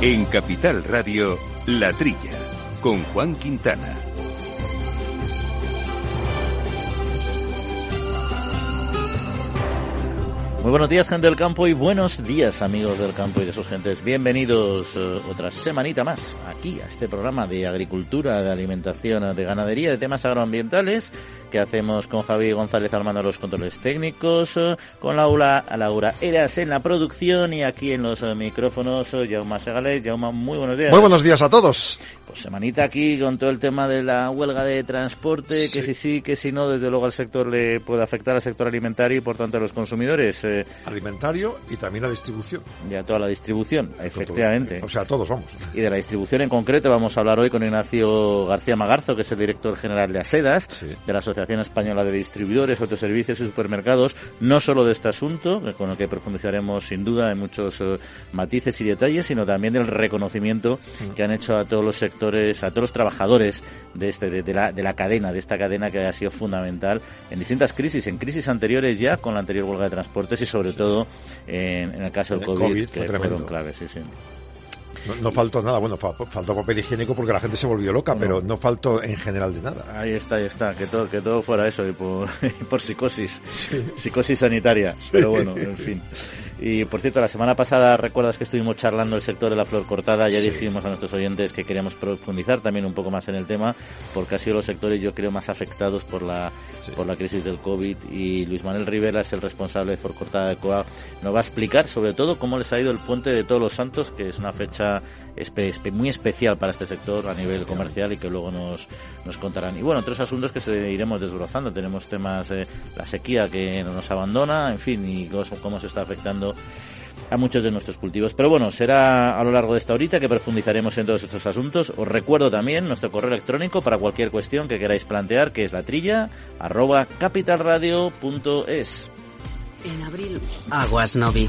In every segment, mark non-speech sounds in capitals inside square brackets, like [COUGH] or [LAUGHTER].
En Capital Radio, La Trilla, con Juan Quintana. Muy buenos días, gente del campo, y buenos días, amigos del campo y de sus gentes. Bienvenidos eh, otra semanita más aquí a este programa de agricultura, de alimentación, de ganadería, de temas agroambientales que hacemos con Javi González armando los controles técnicos, eh, con Laura, Laura Eras en la producción y aquí en los eh, micrófonos, eh, Jaume Segales. Jaume, muy buenos días. Muy buenos días a todos. Pues semanita aquí con todo el tema de la huelga de transporte, que si sí, que si no, desde luego al sector le puede afectar al sector alimentario y por tanto a los consumidores. Alimentario y también la distribución. Y a toda la distribución, efectivamente. O sea, todos vamos. Y de la distribución en concreto vamos a hablar hoy con Ignacio García Magarzo, que es el director general de ASEDAS, de la Asociación Española de Distribuidores, Autoservicios y Supermercados, no solo de este asunto, con el que profundizaremos sin duda en muchos matices y detalles, sino también del reconocimiento que han hecho a todos los sectores a todos los trabajadores de, este, de, la, de la cadena, de esta cadena que ha sido fundamental en distintas crisis, en crisis anteriores ya con la anterior huelga de transportes y sobre todo en, el caso del COVID, que fueron claves. Sí, sí. No, faltó nada, bueno, faltó papel higiénico porque la gente se volvió loca, pero no faltó en general de nada. Ahí está, ahí está, que todo, que todo fuera eso y por, [LAUGHS] por psicosis, psicosis sanitaria, pero bueno, en fin. Y por cierto, la semana pasada recuerdas que estuvimos charlando el sector de la flor cortada, ya dijimos a nuestros oyentes que queríamos profundizar también un poco más en el tema, porque ha sido los sectores yo creo más afectados por la por la crisis del COVID. Y Luis Manuel Rivera es el responsable de flor cortada de COA, nos va a explicar sobre todo cómo les ha ido el puente de todos los santos, que es una fecha muy especial para este sector a nivel comercial y que luego nos, nos contarán. Y bueno, otros asuntos que se iremos desbrozando. Tenemos temas, de la sequía que no nos abandona, en fin, y cómo se está afectando a muchos de nuestros cultivos. Pero bueno, será a lo largo de esta horita que profundizaremos en todos estos asuntos. Os recuerdo también nuestro correo electrónico para cualquier cuestión que queráis plantear, que es la trilla arroba capitalradio.es. En abril, Aguas Novi.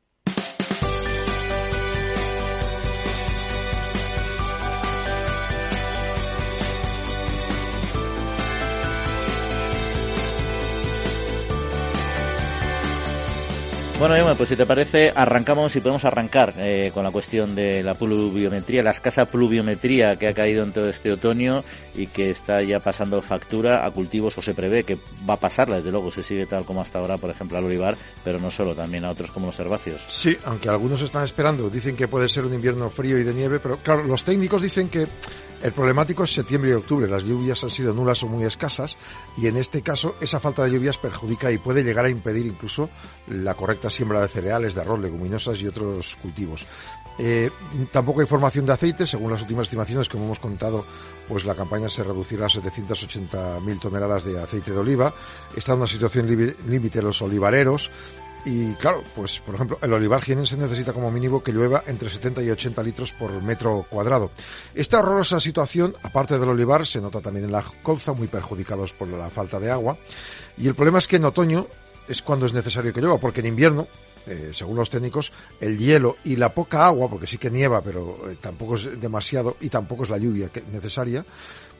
Bueno, pues si te parece, arrancamos y podemos arrancar eh, con la cuestión de la pluviometría, la escasa pluviometría que ha caído en todo este otoño y que está ya pasando factura a cultivos o se prevé que va a pasarla, desde luego, se sigue tal como hasta ahora, por ejemplo, al olivar, pero no solo, también a otros como los herbáceos. Sí, aunque algunos están esperando, dicen que puede ser un invierno frío y de nieve, pero claro, los técnicos dicen que el problemático es septiembre y octubre. Las lluvias han sido nulas o muy escasas y en este caso esa falta de lluvias perjudica y puede llegar a impedir incluso la correcta siembra de cereales, de arroz, leguminosas y otros cultivos. Eh, tampoco hay formación de aceite, según las últimas estimaciones que hemos contado, pues la campaña se reducirá a 780.000 toneladas de aceite de oliva. Está en una situación límite los olivareros. Y claro, pues por ejemplo, el olivar jienense necesita como mínimo que llueva entre 70 y 80 litros por metro cuadrado. Esta horrorosa situación, aparte del olivar, se nota también en la colza, muy perjudicados por la falta de agua. Y el problema es que en otoño es cuando es necesario que llueva, porque en invierno, eh, según los técnicos, el hielo y la poca agua, porque sí que nieva, pero eh, tampoco es demasiado y tampoco es la lluvia necesaria,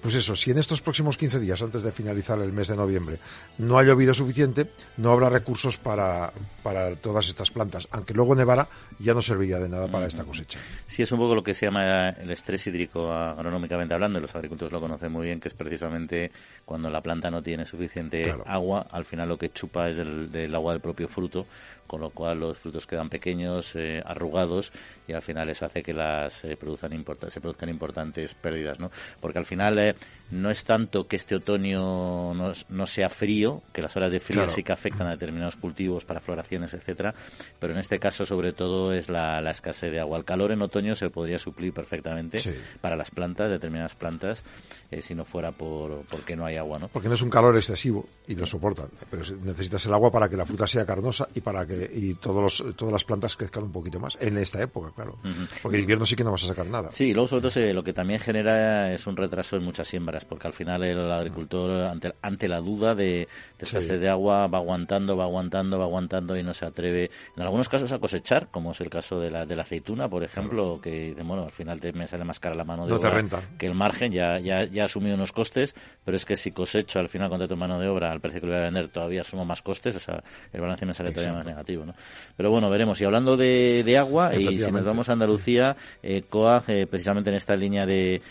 pues eso, si en estos próximos 15 días, antes de finalizar el mes de noviembre, no ha llovido suficiente, no habrá recursos para, para todas estas plantas. Aunque luego nevara, ya no serviría de nada para esta cosecha. Sí, es un poco lo que se llama el estrés hídrico agronómicamente hablando, y los agricultores lo conocen muy bien, que es precisamente cuando la planta no tiene suficiente agua, al final lo que chupa es del, agua del propio fruto, con lo cual los frutos quedan pequeños, eh, arrugados, y al final eso hace que las eh, produzcan se produzcan importantes pérdidas, ¿no? Porque al final eh, no es tanto que este otoño no, sea frío, que las horas de frío sí que afectan a determinados cultivos para floraciones, etcétera, pero en este caso sobre todo es la, escasez de agua. El calor en otoño se podría suplir perfectamente para las plantas, determinadas plantas, eh, si no fuera por porque no hay agua, ¿no? Porque no es un calor excesivo y lo soportan, pero necesitas el agua para que la fruta sea carnosa y para que y todos todas las plantas crezcan un poquito más en esta época, claro. Porque en invierno sí que no vas a sacar nada. Sí, luego sobre todo lo que también genera es un retraso en muchas siembras, porque al final el agricultor, ante, ante la duda de, de de agua, va aguantando, va aguantando, va aguantando y no se atreve, en algunos casos, a cosechar, como es el caso de la, de la aceituna, por ejemplo, que bueno, al final te, me sale más cara la mano de obra que el margen, ya, ya, ya ha asumido unos costes, pero es que si cosecho al final tu mano de obra al precio que lo voy a vender, todavía asumo más costes, o sea, el balance me sale todavía más negativo, ¿no? Pero bueno, veremos. Y hablando de, de agua, y si nos vamos a Andalucía, eh, COAG, eh, precisamente en esta línea de,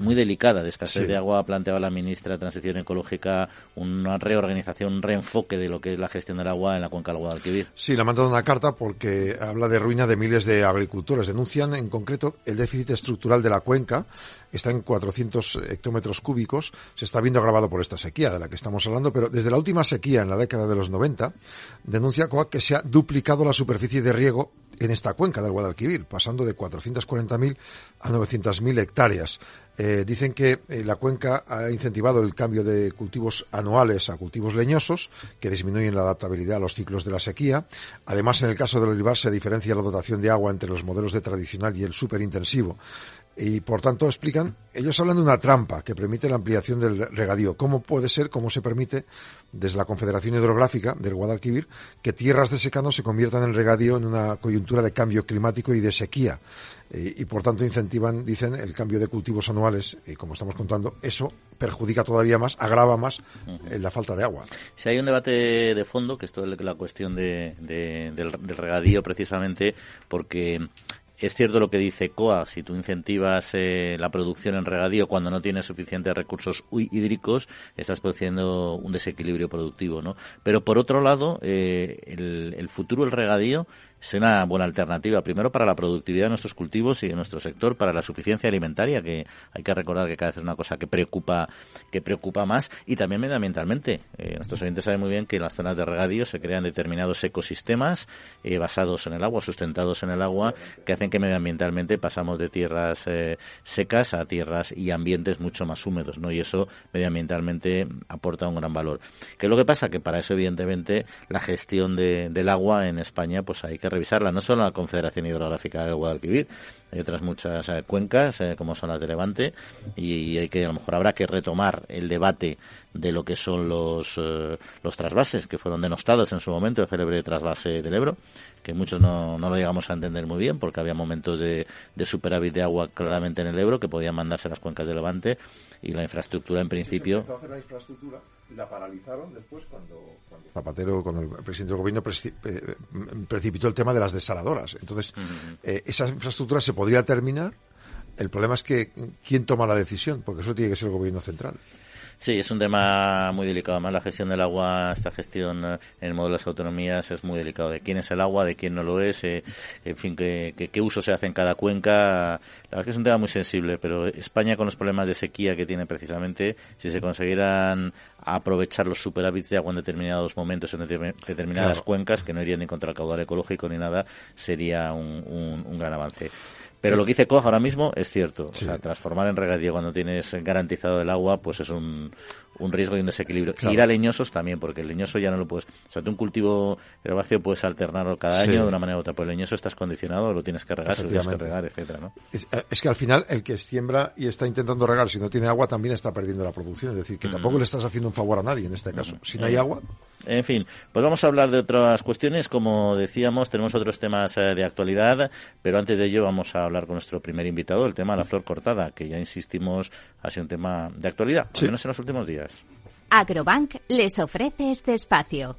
muy delicada de escasez de agua, ha planteado la ministra de Transición Ecológica una reorganización, un reenfoque de lo que es la gestión del agua en la cuenca del Guadalquivir. Sí, le ha mandado una carta porque habla de ruina de miles de agricultores. Denuncian en concreto el déficit estructural de la cuenca está en 400 hectómetros cúbicos, se está viendo agravado por esta sequía de la que estamos hablando, pero desde la última sequía en la década de los 90, denuncia COAC que se ha duplicado la superficie de riego en esta cuenca del Guadalquivir, pasando de 440.000 a 900.000 hectáreas. Eh, dicen que eh, la cuenca ha incentivado el cambio de cultivos anuales a cultivos leñosos, que disminuyen la adaptabilidad a los ciclos de la sequía. Además, en el caso del olivar se diferencia la dotación de agua entre los modelos de tradicional y el superintensivo y por tanto explican, ellos hablan de una trampa que permite la ampliación del regadío. ¿Cómo puede ser, cómo se permite desde la Confederación Hidrográfica del Guadalquivir que tierras de secano se conviertan en regadío en una coyuntura de cambio climático y de sequía? y por tanto incentivan, dicen, el cambio de cultivos anuales y como estamos contando, eso perjudica todavía más, agrava más eh, la falta de agua. Si hay un debate de fondo, que esto es la cuestión de, del regadío precisamente, porque es cierto lo que dice COA, si tú incentivas eh, la producción en regadío cuando no tienes suficientes recursos hídricos, estás produciendo un desequilibrio productivo, ¿no? Pero por otro lado, eh, el, el futuro del regadío es una buena alternativa, primero para la productividad de nuestros cultivos y de nuestro sector, para la suficiencia alimentaria, que hay que recordar que cada vez es una cosa que preocupa, que preocupa más, y también medioambientalmente. Eh, nuestros oyentes saben muy bien que en las zonas de regadío se crean determinados ecosistemas eh, basados en el agua, sustentados en el agua, que hacen que medioambientalmente pasamos de tierras eh, secas a tierras y ambientes mucho más húmedos, ¿no? Y eso medioambientalmente aporta un gran valor. ¿Qué es lo que pasa? Que para eso, evidentemente, la gestión del agua en España, pues hay que revisarla, no solo la Confederación Hidrográfica del Guadalquivir, hay otras muchas eh, cuencas, eh, como son las de Levante, y, hay que, a lo mejor habrá que retomar el debate de lo que son los, eh, los trasvases que fueron denostados en su momento, el célebre trasvase del Ebro, que muchos no, no lo llegamos a entender muy bien porque había momentos de, de superávit de agua claramente en el Ebro que podían mandarse a las cuencas de Levante y la infraestructura en principio paralizaron después cuando, Zapatero, cuando el presidente del gobierno eh, precipitó el tema de las desaladoras. Entonces, eh, esa infraestructura se podría terminar. El problema es que quién toma la decisión, porque eso tiene que ser el gobierno central. Sí, es un tema muy delicado. Además, la gestión del agua, esta gestión eh, en el modelo de las autonomías es muy delicado. De quién es el agua, de quién no lo es, eh, en fin, qué, qué, uso se hace en cada cuenca. La verdad es que es un tema muy sensible, pero España con los problemas de sequía que tiene precisamente, si se consiguieran aprovechar los superávits de agua en determinados momentos en determinadas cuencas, que no irían ni contra el caudal ecológico ni nada, sería un, un gran avance. Pero lo que dice Koch ahora mismo es cierto. O sea, transformar en regadío cuando tienes garantizado el agua, pues es un, un riesgo y un desequilibrio. Ir a leñosos también, porque el leñoso ya no lo puedes. O sea, tú un cultivo herbáceo puedes alternarlo cada año de una manera u otra, pero el leñoso estás condicionado, lo tienes que regar, lo tienes que regar, etcétera, ¿no? Eh, es, que al final el que siembra y está intentando regar, si no tiene agua, también está perdiendo la producción. Es decir, que tampoco le estás haciendo un favor a nadie en este caso. Si no hay agua. En fin, pues vamos a hablar de otras cuestiones. Como decíamos, tenemos otros temas eh, de actualidad, pero antes de ello vamos a hablar con nuestro primer invitado, el tema de la flor cortada, que ya insistimos ha sido un tema de actualidad, al menos en los últimos días. Agrobank les ofrece este espacio.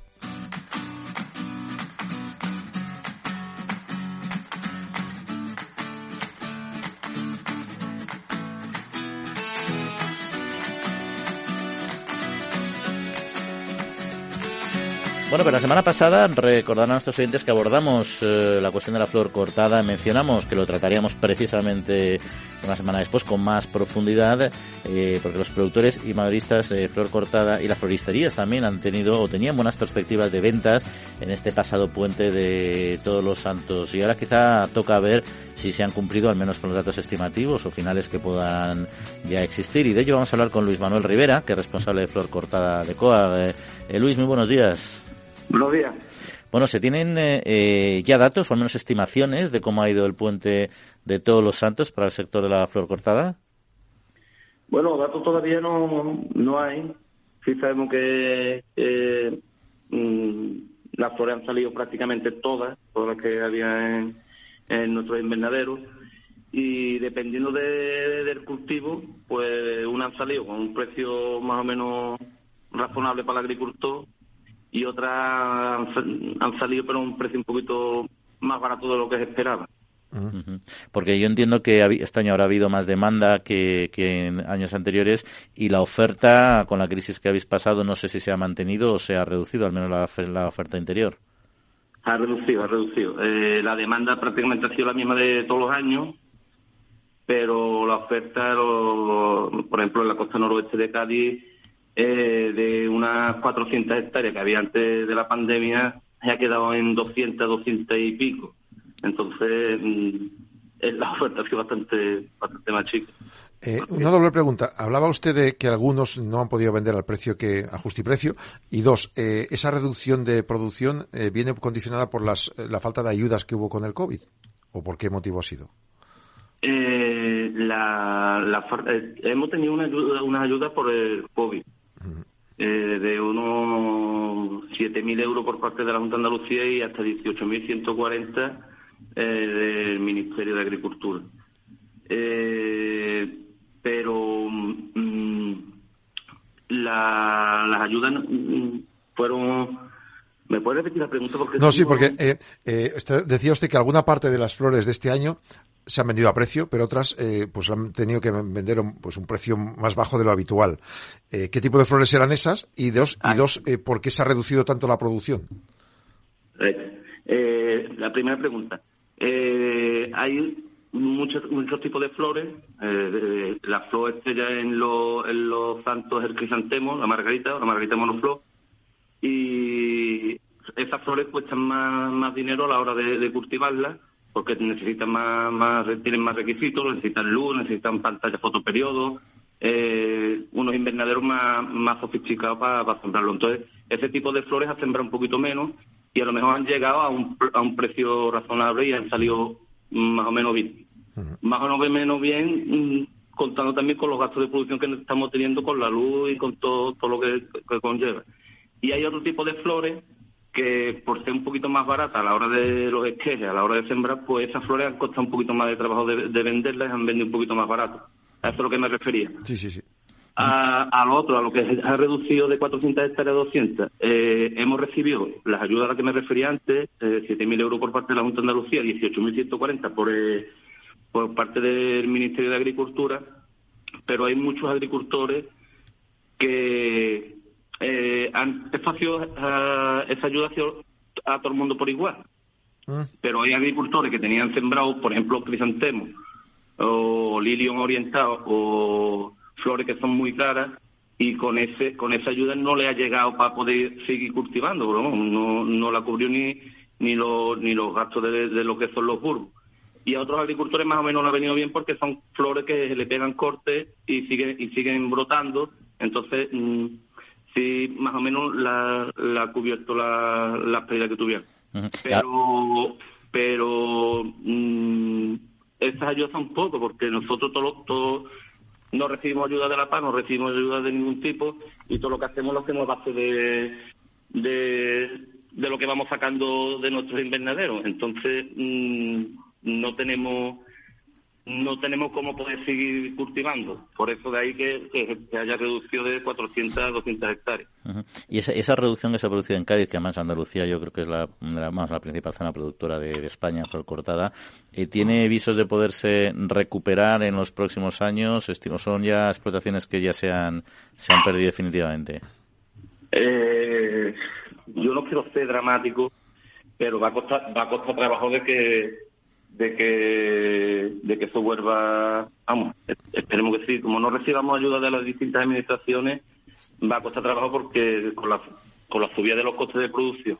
Bueno, pero la semana pasada recordarán a nuestros oyentes que abordamos eh, la cuestión de la flor cortada, mencionamos que lo trataríamos precisamente una semana después con más profundidad, eh, porque los productores y mayoristas de flor cortada y las floristerías también han tenido o tenían buenas perspectivas de ventas en este pasado puente de todos los santos. Y ahora quizá toca ver si se han cumplido al menos con los datos estimativos o finales que puedan ya existir. Y de ello vamos a hablar con Luis Manuel Rivera, que es responsable de flor cortada de COA. Eh, Luis, muy buenos días. Buenos días. Bueno, ¿se tienen eh, eh, ya datos o al menos estimaciones de cómo ha ido el puente de todos los santos para el sector de la flor cortada? Bueno, datos todavía no, no hay. Sí sabemos que mm, las flores han salido prácticamente todas, todas las que había en, en nuestros invernaderos y dependiendo del cultivo, pues una han salido con un precio más o menos razonable para el agricultor y otras han, salido pero a un precio un poquito más barato de lo que se esperaba. Porque yo entiendo que este año habrá habido más demanda que, en años anteriores y la oferta, con la crisis que habéis pasado, no sé si se ha mantenido o se ha reducido, al menos la, oferta interior. Ha reducido, ha reducido. Eh, la demanda prácticamente ha sido la misma de todos los años, pero la oferta, por ejemplo, en la costa noroeste de Cádiz, eh, de unas 400 hectáreas que había antes de la pandemia, se ha quedado en 200, 200 y pico. Entonces, mm, la oferta ha sido bastante, bastante más chica. Eh, una doble pregunta. Hablaba usted de que algunos no han podido vender al precio que a precio. Y dos, eh, ¿esa reducción de producción viene condicionada por las, la falta de ayudas que hubo con el COVID? ¿O por qué motivo ha sido? Eh, la, eh, hemos tenido una ayuda, una ayuda por el COVID eh, de unos 7.000 euros por parte de la Junta de Andalucía y hasta 18.140 eh, del Ministerio de Agricultura. Eh, pero mm, las ayudas mm, fueron ¿Me puede repetir la pregunta? Porque no, sí, porque eh, decía usted que alguna parte de las flores de este año se han vendido a precio, pero otras eh, pues han tenido que vender un, pues un precio más bajo de lo habitual. Eh, ¿Qué tipo de flores eran esas? Y dos, y dos eh, ¿por qué se ha reducido tanto la producción? Eh, la primera pregunta. hay muchos muchos tipos de flores. la flor estrella en, en los santos el crisantemo, la margarita, la margarita monoflor. Y esas flores cuestan más, más dinero a la hora de, de cultivarlas porque necesitan más, más, tienen más requisitos, necesitan luz, necesitan pantalla fotoperiodo, eh, unos invernaderos más, más sofisticados para, sembrarlo. Entonces, ese tipo de flores ha sembrado un poquito menos y a lo mejor han llegado a un, a un precio razonable y han salido más o menos bien. Más o menos bien, mm, contando también con los gastos de producción que estamos teniendo con la luz y con todo, todo lo que conlleva. Y hay otro tipo de flores que por ser un poquito más barata a la hora de los esquejes, a la hora de sembrar, pues esas flores han costado un poquito más de trabajo de, venderlas y han vendido un poquito más barato. A eso es lo que me refería. Sí, sí, sí. A, lo otro, a lo que ha reducido de 400 hectáreas a 200, eh, hemos recibido las ayudas a las que me refería antes, eh, 7.000 euros por parte de la Junta de Andalucía, 18.140 por, eh, por parte del Ministerio de Agricultura, pero hay muchos agricultores que, eh, uh, esa ayuda a todo el mundo por igual. Mm. Pero hay agricultores que tenían sembrado, por ejemplo, crisantemos o lilium orientado o flores que son muy caras y con ese con esa ayuda no le ha llegado para poder seguir cultivando, no, no la cubrió ni ni, los ni los gastos de, lo que son los burbos. Y a otros agricultores más o menos le ha venido bien porque son flores que le pegan cortes y siguen y siguen brotando, entonces mm, sí, más o menos la, ha cubierto la, la pérdida que tuvieron. Pero, pero mm, estas ayudas son poco, porque nosotros todos todo, no recibimos ayuda de la paz, no recibimos ayuda de ningún tipo, y todo lo que hacemos lo hacemos a base de, de, de lo que vamos sacando de nuestros invernaderos. Entonces, mm, no tenemos no tenemos cómo poder seguir cultivando. Por eso de ahí que, haya reducido de 400 a 200 hectáreas. Y esa, esa reducción que se ha producido en Cádiz, que además Andalucía yo creo que es la, más, la principal zona productora de, España, por cortada, eh, ¿tiene visos de poderse recuperar en los próximos años? ¿Son ya explotaciones que ya se han, se han perdido definitivamente? Eh, yo no quiero ser dramático, pero va a costar, va a costar trabajo de que de que de que eso vuelva, vamos, esperemos que sí, como no recibamos ayuda de las distintas administraciones, va a costar trabajo porque con la, con la subida de los costes de producción.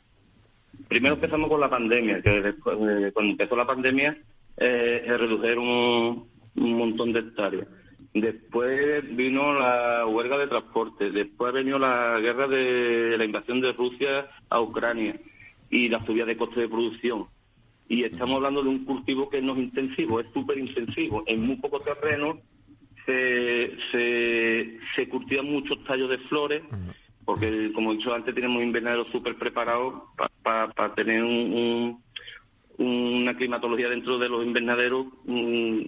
Primero empezamos con la pandemia, que después, eh, cuando empezó la pandemia eh, se redujeron un, montón de hectáreas. Después vino la huelga de transporte, después vino la guerra de la invasión de Rusia a Ucrania y la subida de costes de producción y estamos hablando de un cultivo que no es intensivo, es súper intensivo, en muy poco terreno se, se, se cultivan muchos tallos de flores, porque como he dicho antes, tenemos invernaderos súper preparados para tener un, una climatología dentro de los invernaderos mm,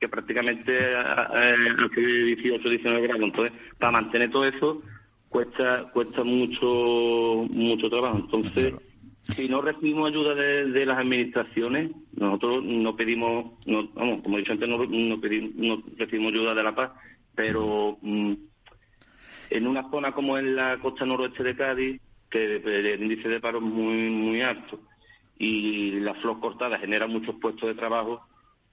que prácticamente hace 18, 19 grados. Entonces, para mantener todo eso cuesta cuesta mucho mucho trabajo. Entonces, si no recibimos ayuda de, las administraciones, nosotros no pedimos, no, vamos, como he dicho antes, no, no, pedimos, no recibimos ayuda de la paz, pero mm, en una zona como en la costa noroeste de Cádiz, que el índice de paro es muy, muy alto y la flor cortada genera muchos puestos de trabajo,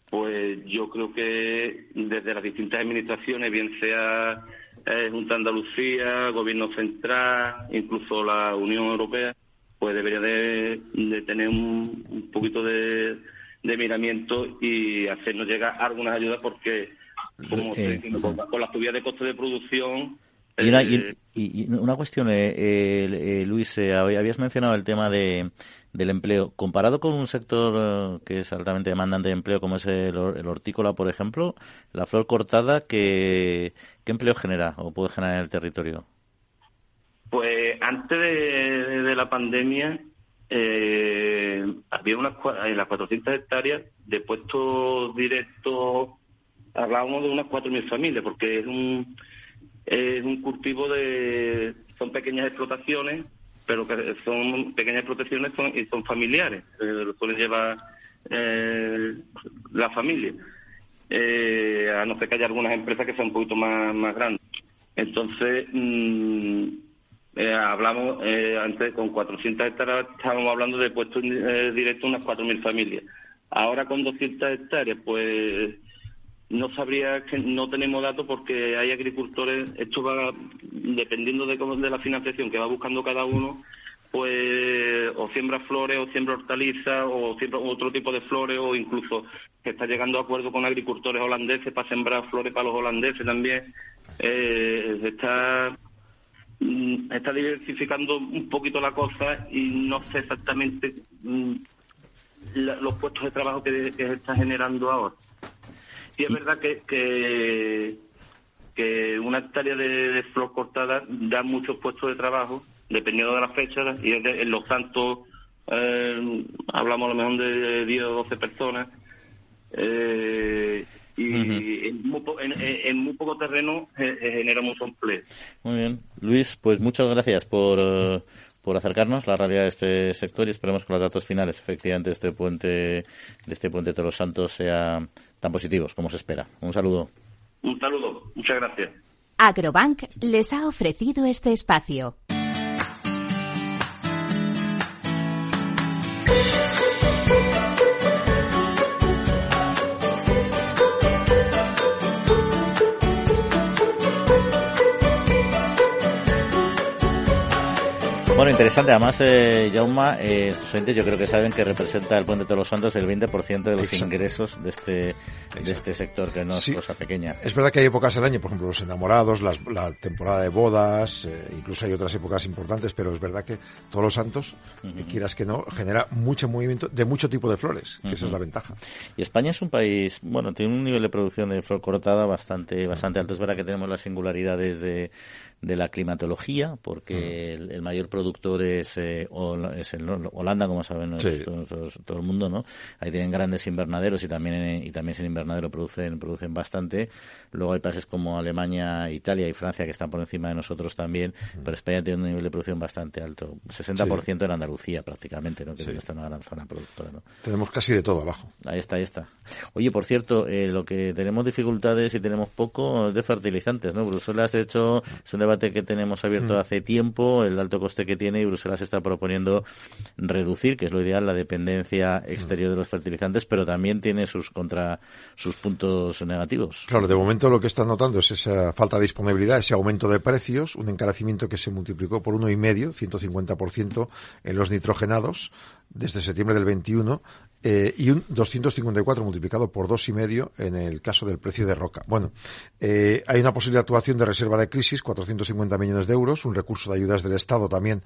pues yo creo que desde las distintas administraciones, bien sea eh, Junta Andalucía, Gobierno Central, incluso la Unión Europea, pues debería de, tener un, poquito de, miramiento y hacernos llegar algunas ayudas porque, como eh, con, la subida de costes de producción... Y una, y, una cuestión, eh, eh Luis, habías mencionado el tema de, del empleo. Comparado con un sector que es altamente demandante de empleo, como es el, hortícola, por ejemplo, la flor cortada, ¿qué, ¿qué empleo genera o puede generar en el territorio? Pues antes de, la pandemia eh, había unas en las 400 hectáreas de puestos directos, hablábamos de unas 4.000 familias, porque es un, es un cultivo de, son pequeñas explotaciones, pero que son pequeñas explotaciones son, y son familiares, eh, lo suelen llevar eh, la familia. Eh, a no ser que haya algunas empresas que sean un poquito más, más grandes. Entonces, mm, eh, hablamos eh, antes con 400 hectáreas, estábamos hablando de puestos eh, directos unas 4.000 familias. Ahora con 200 hectáreas, pues no sabría que no tenemos datos porque hay agricultores, esto va dependiendo de, cómo, de la financiación que va buscando cada uno, pues o siembra flores o siembra hortalizas o siembra otro tipo de flores o incluso que está llegando a acuerdo con agricultores holandeses para sembrar flores para los holandeses también. Eh, está está diversificando un poquito la cosa y no sé exactamente mm, los puestos de trabajo que, se está generando ahora. Y es verdad que, que, una hectárea de, flor cortada da muchos puestos de trabajo, dependiendo de las fechas, y en Los Santos eh, hablamos a lo mejor de 10 o 12 personas. Eh, y en, muy poco terreno eh, eh, genera mucho empleo. Muy bien. Luis, pues muchas gracias por, por acercarnos la realidad de este sector y esperemos que los datos finales efectivamente de este puente de este puente de los Santos sean tan positivos como se espera. Un saludo. Un saludo. Muchas gracias. Agrobank les ha ofrecido este espacio. Bueno, interesante. Además, eh, Jauma, eh, yo creo que saben que representa el Puente de los Santos el 20% de los ingresos de este, de este sector, que no es cosa pequeña. Es verdad que hay épocas del año, por ejemplo, los enamorados, la temporada de bodas, eh, incluso hay otras épocas importantes, pero es verdad que todos los santos, quieras que no, genera mucho movimiento de mucho tipo de flores, que esa es la ventaja. Y España es un país, bueno, tiene un nivel de producción de flor cortada bastante, bastante alto. Es verdad que tenemos las singularidades de, de la climatología, porque el, mayor productor es, eh, es Holanda, como saben todo, el mundo, ¿no? Ahí tienen grandes invernaderos y también y también sin invernadero producen producen bastante. Luego hay países como Alemania, Italia y Francia que están por encima de nosotros también, pero España tiene un nivel de producción bastante alto, 60% en Andalucía prácticamente, ¿no? Que está una gran zona productora, ¿no? Tenemos casi de todo abajo. Ahí está, ahí está. Oye, por cierto, eh, lo que tenemos dificultades y tenemos poco es de fertilizantes, ¿no? Bruselas, de hecho, es un debate que tenemos abierto mm. hace tiempo, el alto coste que tiene y Bruselas está proponiendo reducir, que es lo ideal, la dependencia exterior de los fertilizantes, pero también tiene sus contra sus puntos negativos. Claro, de momento lo que están notando es esa falta de disponibilidad, ese aumento de precios, un encarecimiento que se multiplicó por uno y medio, 150% en los nitrogenados, desde septiembre del 21 eh, y un 254 multiplicado por dos y medio en el caso del precio de roca. Bueno, eh, hay una posible actuación de reserva de crisis, 450 millones de euros, un recurso de ayudas del Estado también,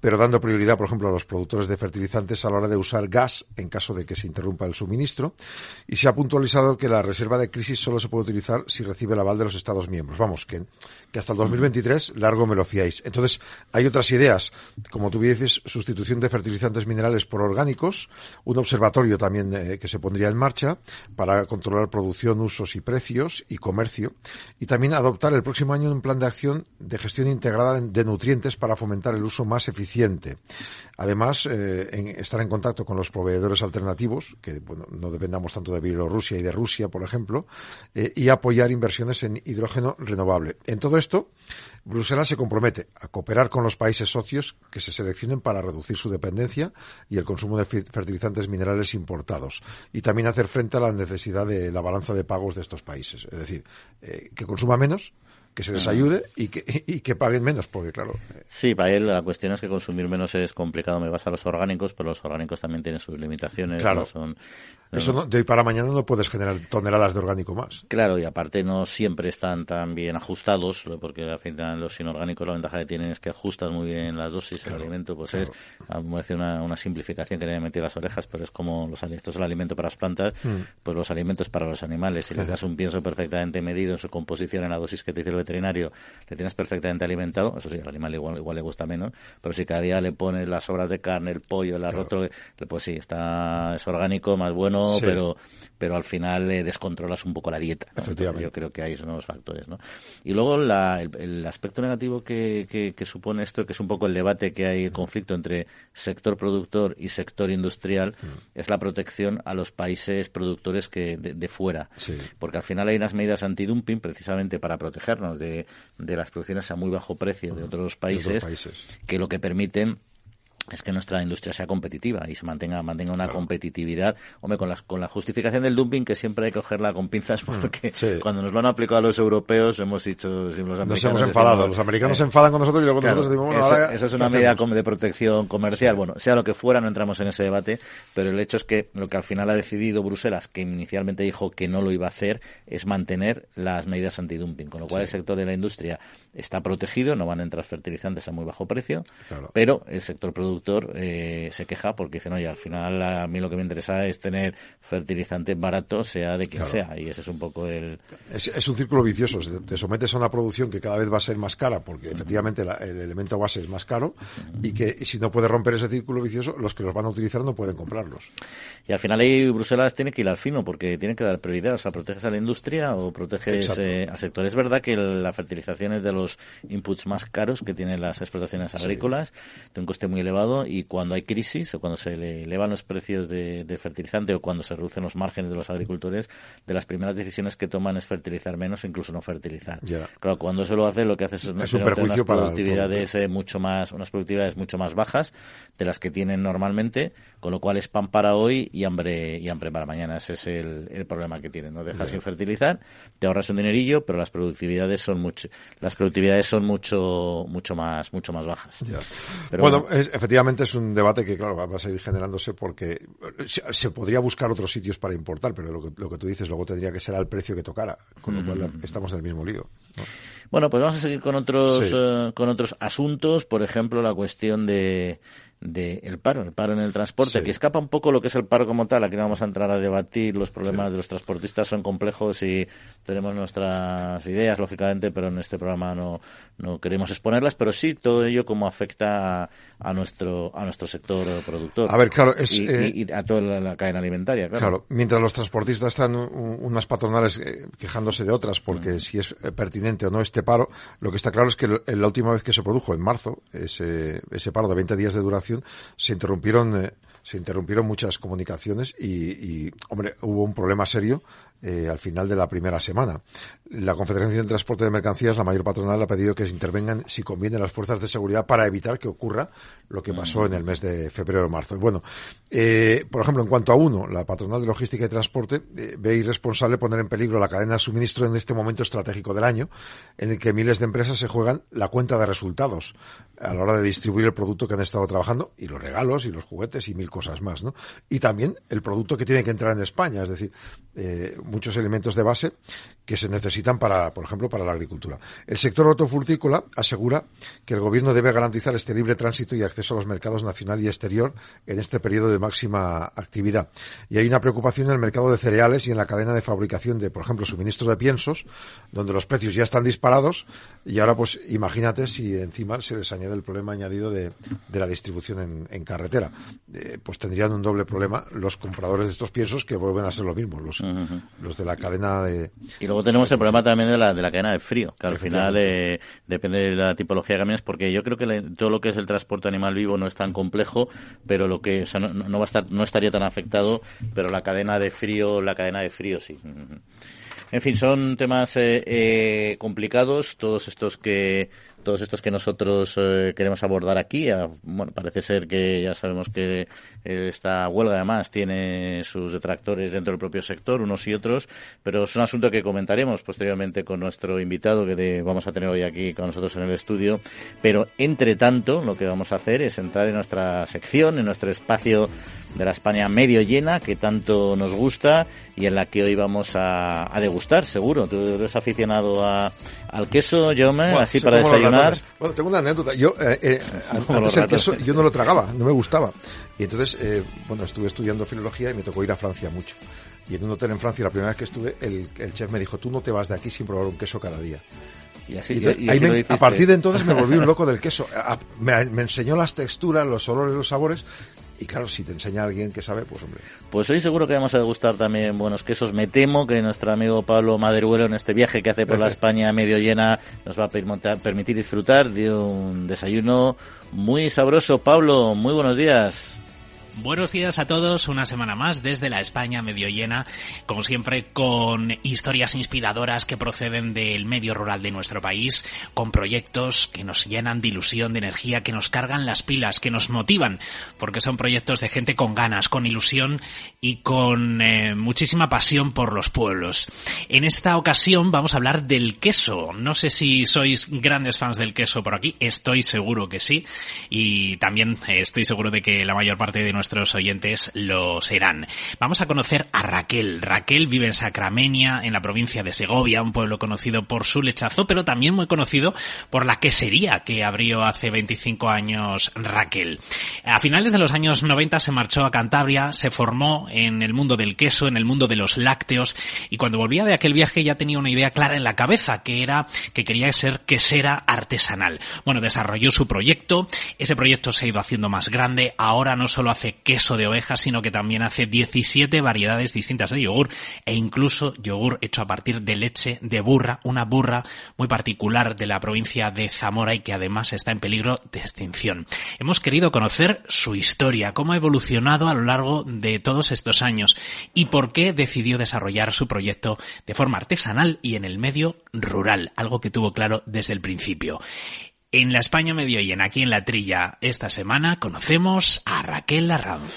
pero dando prioridad, por ejemplo, a los productores de fertilizantes a la hora de usar gas en caso de que se interrumpa el suministro. Y se ha puntualizado que la reserva de crisis solo se puede utilizar si recibe el aval de los Estados miembros. Vamos, que, que hasta el 2023 largo me lo fiáis. Entonces, hay otras ideas, como tú dices, sustitución de fertilizantes minerales por orgánicos, un observatorio también eh, que se pondría en marcha para controlar producción, usos y precios y comercio y también adoptar el próximo año un plan de acción de gestión integrada de nutrientes para fomentar el uso más eficiente. Además, eh, en estar en contacto con los proveedores alternativos, que bueno, no dependamos tanto de Bielorrusia y de Rusia, por ejemplo, eh, y apoyar inversiones en hidrógeno renovable. En todo esto, Bruselas se compromete a cooperar con los países socios que se seleccionen para reducir su dependencia y el consumo de fertilizantes minerales importados y también hacer frente a la necesidad de la balanza de pagos de estos países. Es decir, eh, que consuma menos, que se les ayude y que, y que paguen menos, porque claro. Sí, para él la cuestión es que consumir menos es complicado. Me vas a los orgánicos, pero los orgánicos también tienen sus limitaciones. Claro. son, Eso de hoy para mañana no puedes generar toneladas de orgánico más. Claro, y aparte no siempre están tan bien ajustados, porque al final los inorgánicos la ventaja que tienen es que ajustan muy bien las dosis, el alimento, pues es, vamos a decir, una, una simplificación que le he metido las orejas, pero es como los es el alimento para las plantas, mm. pues los alimentos para los animales. Si les das un pienso perfectamente medido en su composición, en la dosis que te dice el veterinario, le tienes perfectamente alimentado, eso sí, al animal igual, igual le gusta menos, pero si cada día le pones las sobras de carne, el pollo, el arroz, pues sí, está, es orgánico, más bueno, pero, pero al final le descontrolas un poco la dieta. Yo creo que hay esos nuevos factores, ¿no? Y luego la, el, aspecto negativo que, que, supone esto, que es un poco el debate que hay, el conflicto entre sector productor y sector industrial, mm. es la protección a los países productores que de, fuera. Porque al final hay unas medidas antidumping precisamente para protegernos de, de las producciones a muy bajo precio de otros países, que lo que permiten es que nuestra industria sea competitiva y se mantenga mantenga una competitividad. Hombre con la, con la justificación del dumping que siempre hay que cogerla con pinzas mm, porque cuando nos lo han aplicado a los europeos hemos dicho los nos hemos enfadado. Los americanos se enfadan con nosotros y luego nosotros decimos bueno, eso, eso es una medida de protección comercial. Bueno sea lo que fuera no entramos en ese debate pero el hecho es que lo que al final ha decidido Bruselas que inicialmente dijo que no lo iba a hacer es mantener las medidas antidumping con lo cual el sector de la industria está protegido no van a entrar fertilizantes a muy bajo precio pero el sector productivo eh, se queja porque dice, oye, al final a mí lo que me interesa es tener fertilizante barato, sea de quien sea, y ese es un poco el... Es, un círculo vicioso, te sometes a una producción que cada vez va a ser más cara, porque efectivamente el elemento base es más caro, y que si no puedes romper ese círculo vicioso, los que los van a utilizar no pueden comprarlos. Y al final ahí Bruselas tiene que ir al fino, porque tiene que dar prioridad, o sea, proteges a la industria o proteges eh, al sector. Es verdad que la fertilización es de los inputs más caros que tienen las explotaciones agrícolas, de un coste muy elevado, y cuando hay crisis o cuando se elevan los precios de, fertilizante o cuando se reducen los márgenes de los agricultores, de las primeras decisiones que toman es fertilizar menos o incluso no fertilizar. Claro, cuando eso lo hace, lo que hace es, es un unas productividades eh, mucho más, unas productividades mucho más bajas de las que tienen normalmente, con lo cual es pan para hoy y hambre y hambre para mañana. Ese es el, problema que tienen. No dejas sin fertilizar, te ahorras un dinerillo, pero las productividades son mucho, las productividades son mucho, mucho más, mucho más bajas. bueno, efectivamente es un debate que, claro, va a seguir generándose porque se, podría buscar otros sitios para importar, pero lo que, lo que tú dices luego tendría que ser al precio que tocara, con lo cual estamos en el mismo lío. Bueno, pues vamos a seguir con otros, eh, con otros asuntos, por ejemplo, la cuestión de del paro, el paro en el transporte, que escapa un poco lo que es el paro como tal. Aquí no vamos a entrar a debatir, los problemas de los transportistas son complejos y tenemos nuestras ideas, lógicamente, pero en este programa no, no queremos exponerlas, pero sí todo ello como afecta a, nuestro a nuestro sector productor. A ver, claro, es, y, eh, a toda la, cadena alimentaria, claro. claro. mientras los transportistas están unas patronales eh, quejándose de otras porque mm. si es pertinente o no este paro, lo que está claro es que la última vez que se produjo, en marzo, ese, ese paro de 20 días de duración, se interrumpieron, eh, se interrumpieron muchas comunicaciones y, hombre, hubo un problema serio eh, al final de la primera semana. La Confederación de Transporte de Mercancías, la mayor patronal, ha pedido que intervengan, si conviene, las fuerzas de seguridad para evitar que ocurra lo que pasó en el mes de febrero o marzo. Bueno, eh, por ejemplo, en cuanto a uno, la patronal de logística y transporte eh, ve irresponsable poner en peligro la cadena de suministro en este momento estratégico del año, en el que miles de empresas se juegan la cuenta de resultados a la hora de distribuir el producto que han estado trabajando y los regalos y los juguetes y mil cosas más, ¿no? Y también el producto que tiene que entrar en España, es decir, eh, muchos elementos de base que se necesitan para, por ejemplo, para la agricultura. El sector hortofrutícola asegura que el gobierno debe garantizar este libre tránsito y acceso a los mercados nacional y exterior en este periodo de máxima actividad. Y hay una preocupación en el mercado de cereales y en la cadena de fabricación de, por ejemplo, suministros de piensos, donde los precios ya están disparados y ahora, pues, imagínate si encima se les añade el problema añadido de, la distribución en, carretera. Eh, pues tendrían un doble problema los compradores de estos piensos que vuelven a ser lo mismo, los, los de la cadena de... Y luego tenemos el problema también de la, de la cadena de frío, que al final eh, depende de la tipología de camiones, porque yo creo que todo lo que es el transporte animal vivo no es tan complejo, pero lo que, o sea, no, no, va a estar, no estaría tan afectado, pero la cadena de frío, la cadena de frío sí. En fin, son temas eh, eh, complicados, todos estos que todos estos que nosotros eh, queremos abordar aquí. Bueno, parece ser que ya sabemos que esta huelga además tiene sus detractores dentro del propio sector, unos y otros, pero es un asunto que comentaremos posteriormente con nuestro invitado que vamos a tener hoy aquí con nosotros en el estudio. Pero entre tanto, lo que vamos a hacer es entrar en nuestra sección, en nuestro espacio de la España medio llena que tanto nos gusta y en la que hoy vamos a, degustar, seguro. Tú eres aficionado al queso, yo me, así para desayunar. Bueno, tengo una anécdota. Yo, eh, eh [LAUGHS] antes el queso yo no lo tragaba, no me gustaba. Y entonces, eh, bueno, estuve estudiando filología y me tocó ir a Francia mucho. Y en un hotel en Francia, la primera vez que estuve, el, el chef me dijo, tú no te vas de aquí sin probar un queso cada día. Y así, a partir de entonces me volví un [LAUGHS] loco del queso. me, me, enseñó las texturas, los olores, los sabores y claro, si te enseña alguien que sabe, pues hombre. Pues hoy seguro que vamos a degustar también buenos quesos. Me temo que nuestro amigo Pablo Maderuelo en este viaje que hace por la [LAUGHS] España medio llena nos va a permitir disfrutar de un desayuno muy sabroso. Pablo, muy buenos días. Buenos días a todos, una semana más desde la España medio llena, como siempre con historias inspiradoras que proceden del medio rural de nuestro país, con proyectos que nos llenan de ilusión, de energía, que nos cargan las pilas, que nos motivan, porque son proyectos de gente con ganas, con ilusión y con eh, muchísima pasión por los pueblos. En esta ocasión vamos a hablar del queso. No sé si sois grandes fans del queso por aquí, estoy seguro que sí, y también eh, estoy seguro de que la mayor parte de nuestros oyentes lo serán. Vamos a conocer a Raquel. Raquel vive en Sacramenia, en la provincia de Segovia, un pueblo conocido por su lechazo, pero también muy conocido por la quesería que abrió hace 25 años Raquel. A finales de los años 90 se marchó a Cantabria, se formó en el mundo del queso, en el mundo de los lácteos, y cuando volvía de aquel viaje ya tenía una idea clara en la cabeza, que era que quería ser quesera artesanal. Bueno, desarrolló su proyecto, ese proyecto se ha ido haciendo más grande, ahora no solo hace queso de oveja, sino que también hace 17 variedades distintas de yogur e incluso yogur hecho a partir de leche de burra, una burra muy particular de la provincia de Zamora y que además está en peligro de extinción. Hemos querido conocer su historia, cómo ha evolucionado a lo largo de todos estos años y por qué decidió desarrollar su proyecto de forma artesanal y en el medio rural, algo que tuvo claro desde el principio. En la España medio y en aquí en la trilla esta semana conocemos a Raquel Larranz.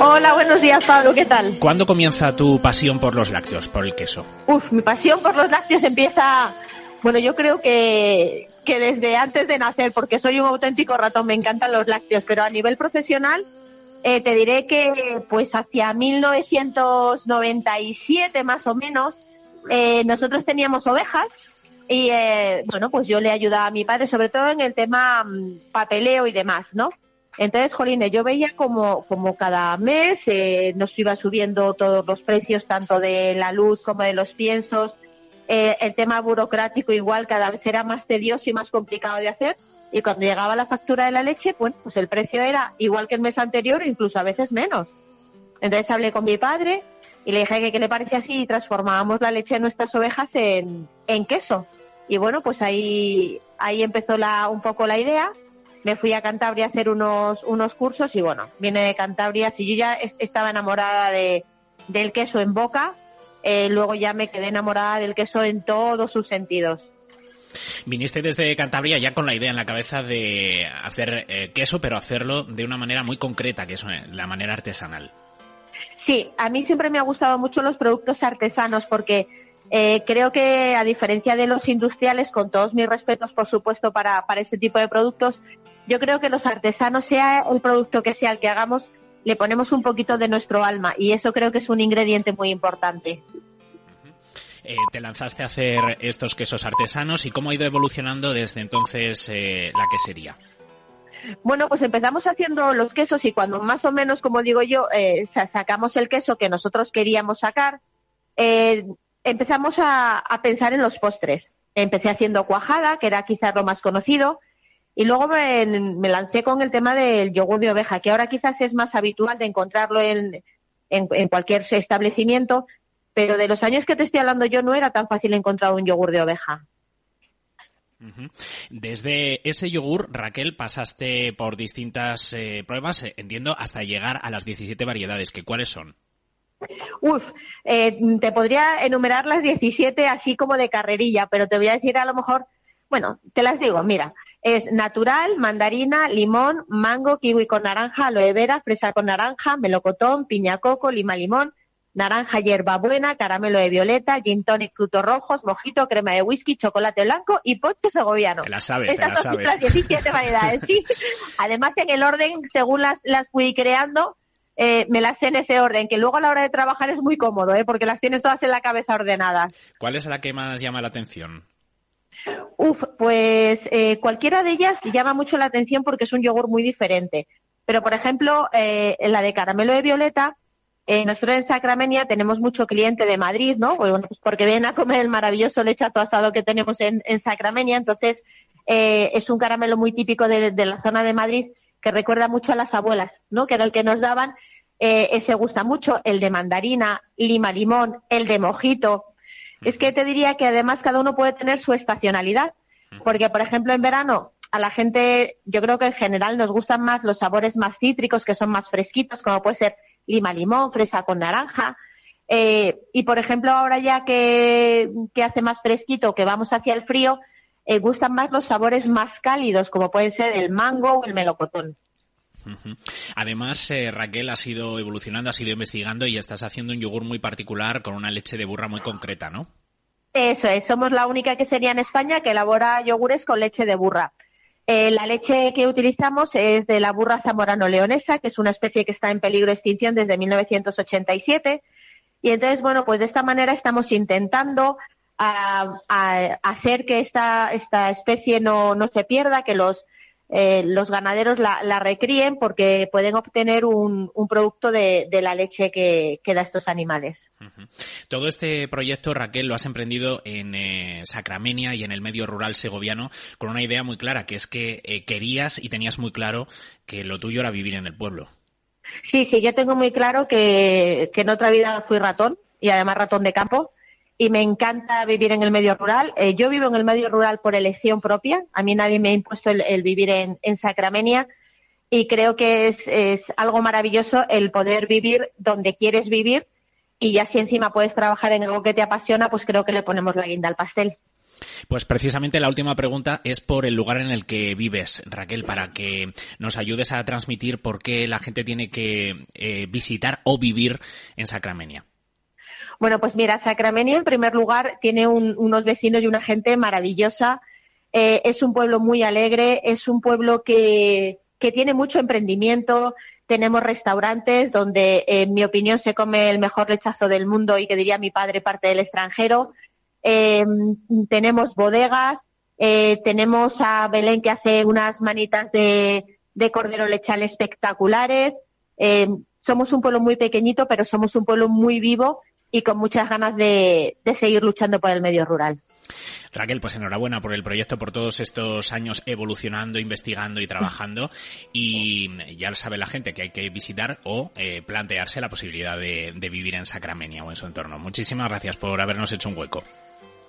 Hola, buenos días Pablo, ¿qué tal? ¿Cuándo comienza tu pasión por los lácteos, por el queso? Uf, mi pasión por los lácteos empieza, bueno, yo creo que, que desde antes de nacer, porque soy un auténtico ratón, me encantan los lácteos, pero a nivel profesional eh, te diré que pues hacia 1997 más o menos eh, nosotros teníamos ovejas y eh, bueno pues yo le ayudaba a mi padre sobre todo en el tema mm, papeleo y demás, ¿no? Entonces, Jolines, yo veía como, como cada mes nos iba subiendo todos los precios, tanto de la luz como de los piensos. el tema burocrático igual cada vez era más tedioso y más complicado de hacer y cuando llegaba la factura de la leche, bueno, pues el precio era igual que el mes anterior, incluso a veces menos. Entonces hablé con mi padre y le dije que qué le parecía si transformábamos la leche de nuestras ovejas en, en queso. Y bueno, pues ahí, ahí empezó la, un poco la idea. me fui a Cantabria a hacer unos, unos cursos y bueno, viene de Cantabria. Si yo ya estaba enamorada de, del queso en boca, eh, luego ya me quedé enamorada del queso en todos sus sentidos. Viniste desde Cantabria ya con la idea en la cabeza de hacer eh, queso, pero hacerlo de una manera muy concreta, que es eh, la manera artesanal. Sí, a mí siempre me ha gustado mucho los productos artesanos porque eh, creo que a diferencia de los industriales, con todos mis respetos, por supuesto, para, para este tipo de productos, yo creo que los artesanos, sea el producto que sea el que hagamos, le ponemos un poquito de nuestro alma y eso creo que es un ingrediente muy importante. Eh, te lanzaste a hacer estos quesos artesanos y cómo ha ido evolucionando desde entonces eh, la quesería. Bueno, pues empezamos haciendo los quesos y cuando más o menos, como digo yo, eh, sacamos el queso que nosotros queríamos sacar, empezamos a, pensar en los postres. Empecé haciendo cuajada, que era quizás lo más conocido, y luego me, lancé con el tema del yogur de oveja, que ahora quizás es más habitual de encontrarlo en, en cualquier establecimiento, pero de los años que te estoy hablando yo no era tan fácil encontrar un yogur de oveja. Desde ese yogur, Raquel, pasaste por distintas eh, pruebas, eh, entiendo, hasta llegar a las 17 variedades. ¿Que, ¿Cuáles son? Uf, eh, te podría enumerar las 17 así como de carrerilla, pero te voy a decir a lo mejor, bueno, te las digo, mira, es natural, mandarina, limón, mango, kiwi con naranja, aloe vera, fresa con naranja, melocotón, piña coco, lima limón, naranja hierbabuena, caramelo de violeta, gin tonic, frutos rojos, mojito, crema de whisky, chocolate blanco y ponche segoviano. Te la sabes, te la sabes. Las 17 [LAUGHS] variedades, sí. Además, en el orden, según las, las fui creando, eh, me las sé en ese orden, que luego a la hora de trabajar es muy cómodo, ¿eh? porque las tienes todas en la cabeza ordenadas. ¿Cuál es la que más llama la atención? Uf, pues eh, cualquiera de ellas llama mucho la atención porque es un yogur muy diferente. Pero, por ejemplo, eh, la de caramelo de violeta, eh, nosotros en Sacramenia tenemos mucho cliente de Madrid, ¿no? Pues, bueno, pues porque vienen a comer el maravilloso lechato asado que tenemos en, en Sacramenia. Entonces, eh, es un caramelo muy típico de, la zona de Madrid que recuerda mucho a las abuelas, ¿no? Que era el que nos daban. Eh, ese gusta mucho, el de mandarina, lima limón, el de mojito. Es que te diría que además cada uno puede tener su estacionalidad. Porque, por ejemplo, en verano a la gente, yo creo que en general nos gustan más los sabores más cítricos, que son más fresquitos, como puede ser lima limón, fresa con naranja. Eh, y por ejemplo, ahora ya que, hace más fresquito, que vamos hacia el frío, eh, gustan más los sabores más cálidos, como pueden ser el mango o el melocotón. Además, eh, Raquel ha sido evolucionando, ha sido investigando y estás haciendo un yogur muy particular con una leche de burra muy concreta, ¿no? Eso es, somos la única que sería en España que elabora yogures con leche de burra. Eh, la leche que utilizamos es de la burra zamorano-leonesa, que es una especie que está en peligro de extinción desde 1987. Y entonces, bueno, pues de esta manera estamos intentando hacer que esta, esta especie no, no se pierda, que los eh, los ganaderos la, la, recríen porque pueden obtener un, un producto de, de, la leche que, que da estos animales. Todo este proyecto, Raquel, lo has emprendido en eh, Sacramenia y en el medio rural segoviano con una idea muy clara, que es que eh, querías y tenías muy claro que lo tuyo era vivir en el pueblo. Sí, sí, yo tengo muy claro que, que en otra vida fui ratón y además ratón de campo y me encanta vivir en el medio rural. Eh, yo vivo en el medio rural por elección propia. A mí nadie me ha impuesto el, vivir en, en, Sacramenia y creo que es, algo maravilloso el poder vivir donde quieres vivir y ya si encima puedes trabajar en algo que te apasiona, pues creo que le ponemos la guinda al pastel. Pues precisamente la última pregunta es por el lugar en el que vives, Raquel, para que nos ayudes a transmitir por qué la gente tiene que eh, visitar o vivir en Sacramenia. Bueno, pues mira, Sacramenia en primer lugar tiene unos vecinos y una gente maravillosa. Eh, es un pueblo muy alegre, es un pueblo que, que tiene mucho emprendimiento. Tenemos restaurantes donde, en mi opinión, se come el mejor lechazo del mundo y que diría mi padre parte del extranjero. Eh, tenemos bodegas, eh, tenemos a Belén que hace unas manitas de, de cordero lechal espectaculares. Somos un pueblo muy pequeñito, pero somos un pueblo muy vivo y con muchas ganas de, seguir luchando por el medio rural. Raquel, pues enhorabuena por el proyecto, por todos estos años evolucionando, investigando y trabajando. Y ya lo sabe la gente que hay que visitar o eh, plantearse la posibilidad de, vivir en Sacramenia o en su entorno. Muchísimas gracias por habernos hecho un hueco.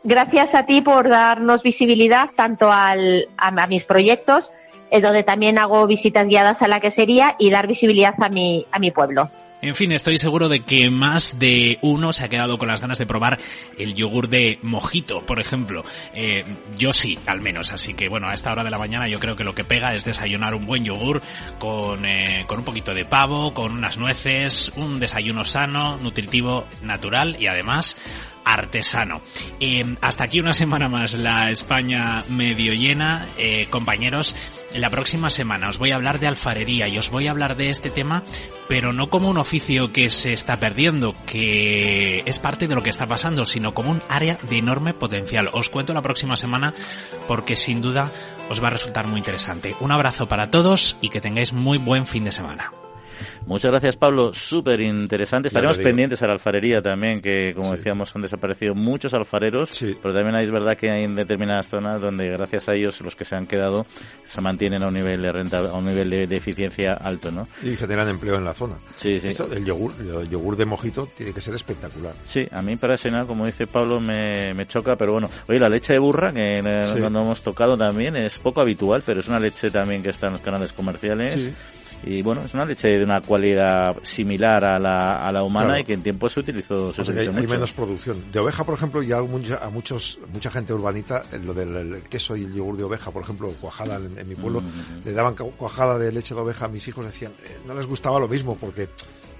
gracias a ti por darnos visibilidad tanto al, a, mis proyectos, eh, donde también hago visitas guiadas a la quesería y dar visibilidad a mi, a mi pueblo. En fin, estoy seguro de que más de uno se ha quedado con las ganas de probar el yogur de mojito, por ejemplo. Eh, yo sí, al menos. Así que bueno, a esta hora de la mañana yo creo que lo que pega es desayunar un buen yogur con, eh, con un poquito de pavo, con unas nueces, un desayuno sano, nutritivo, natural y además artesano. Eh, hasta aquí una semana más la España medio llena. Eh, compañeros, la próxima semana os voy a hablar de alfarería y os voy a hablar de este tema, pero no como un oficio que se está perdiendo, que es parte de lo que está pasando, sino como un área de enorme potencial. Os cuento la próxima semana porque sin duda os va a resultar muy interesante. Un abrazo para todos y que tengáis muy buen fin de semana. Muchas gracias, Pablo. Súper interesante. Estaremos pendientes a la alfarería también, que como decíamos han desaparecido muchos alfareros, pero también es verdad que hay en determinadas zonas donde gracias a ellos los que se han quedado se mantienen a un nivel de renta, a un nivel de, eficiencia alto, ¿no? Y generan empleo en la zona. Sí, sí. el yogur, el yogur de mojito tiene que ser espectacular. Sí, a mí para cenar, como dice Pablo, me, me choca, pero bueno. Oye, la leche de burra, que no hemos tocado también, es poco habitual, pero es una leche también que está en los canales comerciales y bueno, es una leche de una cualidad similar a la, a la humana y que en tiempo se utilizó. Se hay, menos producción. De oveja, por ejemplo, ya a muchos, mucha gente urbanita, lo del queso y el yogur de oveja, por ejemplo, cuajada en, mi pueblo, mm. le daban cuajada de leche de oveja a mis hijos, decían, eh, no les gustaba lo mismo porque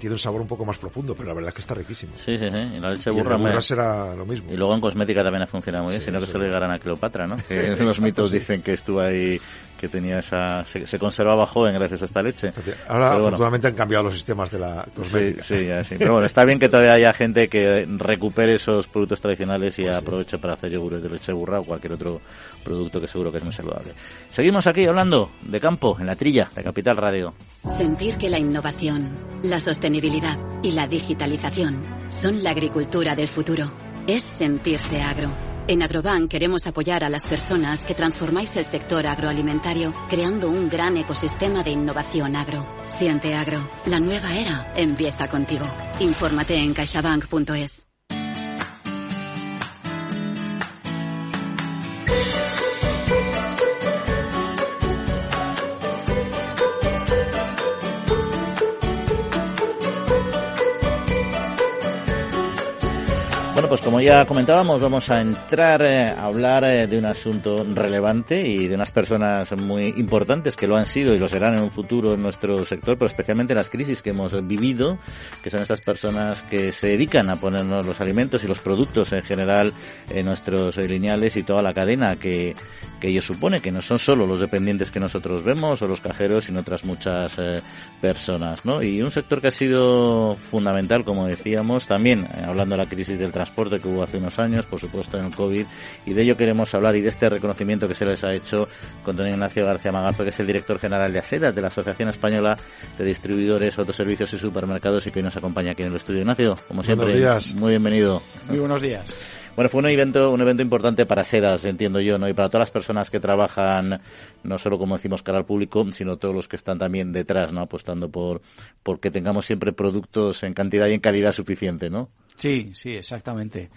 tiene un sabor un poco más profundo, pero la verdad es que está riquísimo. Sí, sí, sí. Y la leche burra, burra será lo mismo. Y luego en cosmética también ha funcionado muy bien, sino que se le llegaran a Cleopatra, ¿no? [LAUGHS] Que los mitos dicen que estuvo ahí que tenía esa se, conservaba joven gracias a esta leche. Ahora afortunadamente han cambiado los sistemas de la cosmética. Sí, sí, Pero bueno, está bien que todavía haya gente que recupere esos productos tradicionales y pues aproveche para hacer yogures de leche burra o cualquier otro producto que seguro que es muy saludable. Seguimos aquí hablando de campo en la trilla de Capital Radio. Sentir que la innovación, la sostenibilidad y la digitalización son la agricultura del futuro es sentirse agro. En Agrobank queremos apoyar a las personas que transformáis el sector agroalimentario creando un gran ecosistema de innovación agro. Siente agro. La nueva era empieza contigo. Infórmate en caixabank.es. pues como ya comentábamos, vamos a entrar eh, a hablar eh, de un asunto relevante y de unas personas muy importantes que lo han sido y lo serán en un futuro en nuestro sector, pero especialmente en las crisis que hemos vivido, que son estas personas que se dedican a ponernos los alimentos y los productos en general en nuestros lineales y toda la cadena que, que ello supone, que no son solo los dependientes que nosotros vemos o los cajeros, sino otras muchas eh, personas, ¿no? Y un sector que ha sido fundamental, como decíamos, también hablando de la crisis del transporte, que hubo hace unos años, por supuesto en el COVID, y de ello queremos hablar y de este reconocimiento que se les ha hecho con don Ignacio García Magarto, que es el director general de ASEDAS, de la Asociación Española de Distribuidores, Autoservicios y Supermercados, y que hoy nos acompaña aquí en el estudio. Ignacio, como siempre, buenos días. muy bienvenido. Muy buenos días. Bueno, fue un evento, un evento importante para Sedas, entiendo yo, ¿no? Y para todas las personas que trabajan, no solo como decimos cara al público, sino todos los que están también detrás, ¿no? Apostando por, por que tengamos siempre productos en cantidad y en calidad suficiente, ¿no? Sí, sí, exactamente.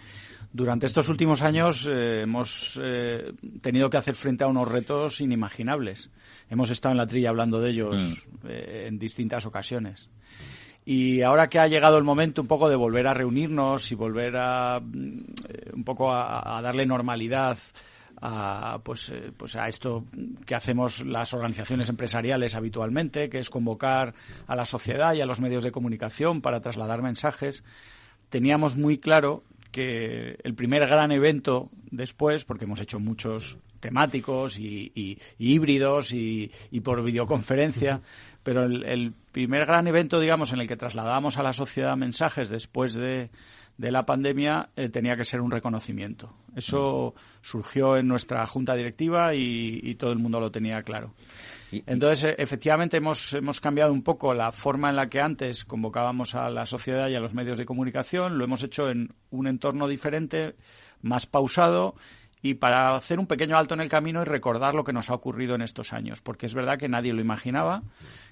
Durante estos últimos años eh, hemos eh, tenido que hacer frente a unos retos inimaginables. Hemos estado en la trilla hablando de ellos mm. eh, en distintas ocasiones. Y ahora que ha llegado el momento un poco de volver a reunirnos y volver a un poco a, darle normalidad a, pues, pues a esto que hacemos las organizaciones empresariales habitualmente, que es convocar a la sociedad y a los medios de comunicación para trasladar mensajes, teníamos muy claro que el primer gran evento después, porque hemos hecho muchos temáticos y, híbridos y, por videoconferencia, [LAUGHS] pero el, primer gran evento, digamos, en el que trasladamos a la sociedad mensajes después de, la pandemia eh, tenía que ser un reconocimiento. Eso surgió en nuestra junta directiva y todo el mundo lo tenía claro. Entonces, e, efectivamente, hemos, hemos cambiado un poco la forma en la que antes convocábamos a la sociedad y a los medios de comunicación, lo hemos hecho en un entorno diferente, más pausado y para hacer un pequeño alto en el camino y recordar lo que nos ha ocurrido en estos años, porque es verdad que nadie lo imaginaba,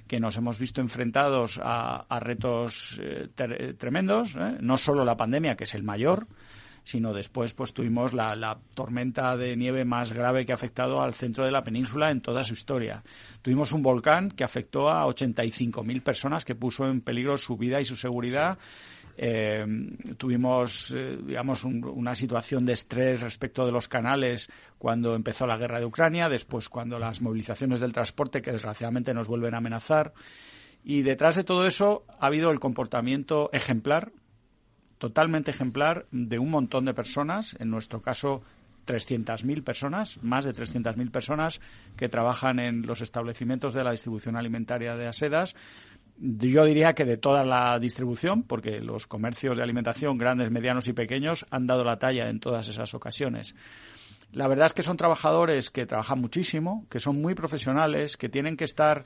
que nos hemos visto enfrentados a, retos eh, tremendos, ¿eh? no solo la pandemia, que es el mayor, sino después pues tuvimos la, la, tormenta de nieve más grave que ha afectado al centro de la península en toda su historia. Tuvimos un volcán que afectó a 85.000 personas, que puso en peligro su vida y su seguridad. Eh, tuvimos, eh, digamos, una situación de estrés respecto de los canales cuando empezó la guerra de Ucrania, después cuando las movilizaciones del transporte, que desgraciadamente nos vuelven a amenazar. Y detrás de todo eso ha habido el comportamiento ejemplar, totalmente ejemplar, de un montón de personas, en nuestro caso 300.000 personas, más de 300.000 personas que trabajan en los establecimientos de la distribución alimentaria de Asedas, yo diría que de toda la distribución, porque los comercios de alimentación, grandes, medianos y pequeños, han dado la talla en todas esas ocasiones. La verdad es que son trabajadores que trabajan muchísimo, que son muy profesionales, que tienen que estar,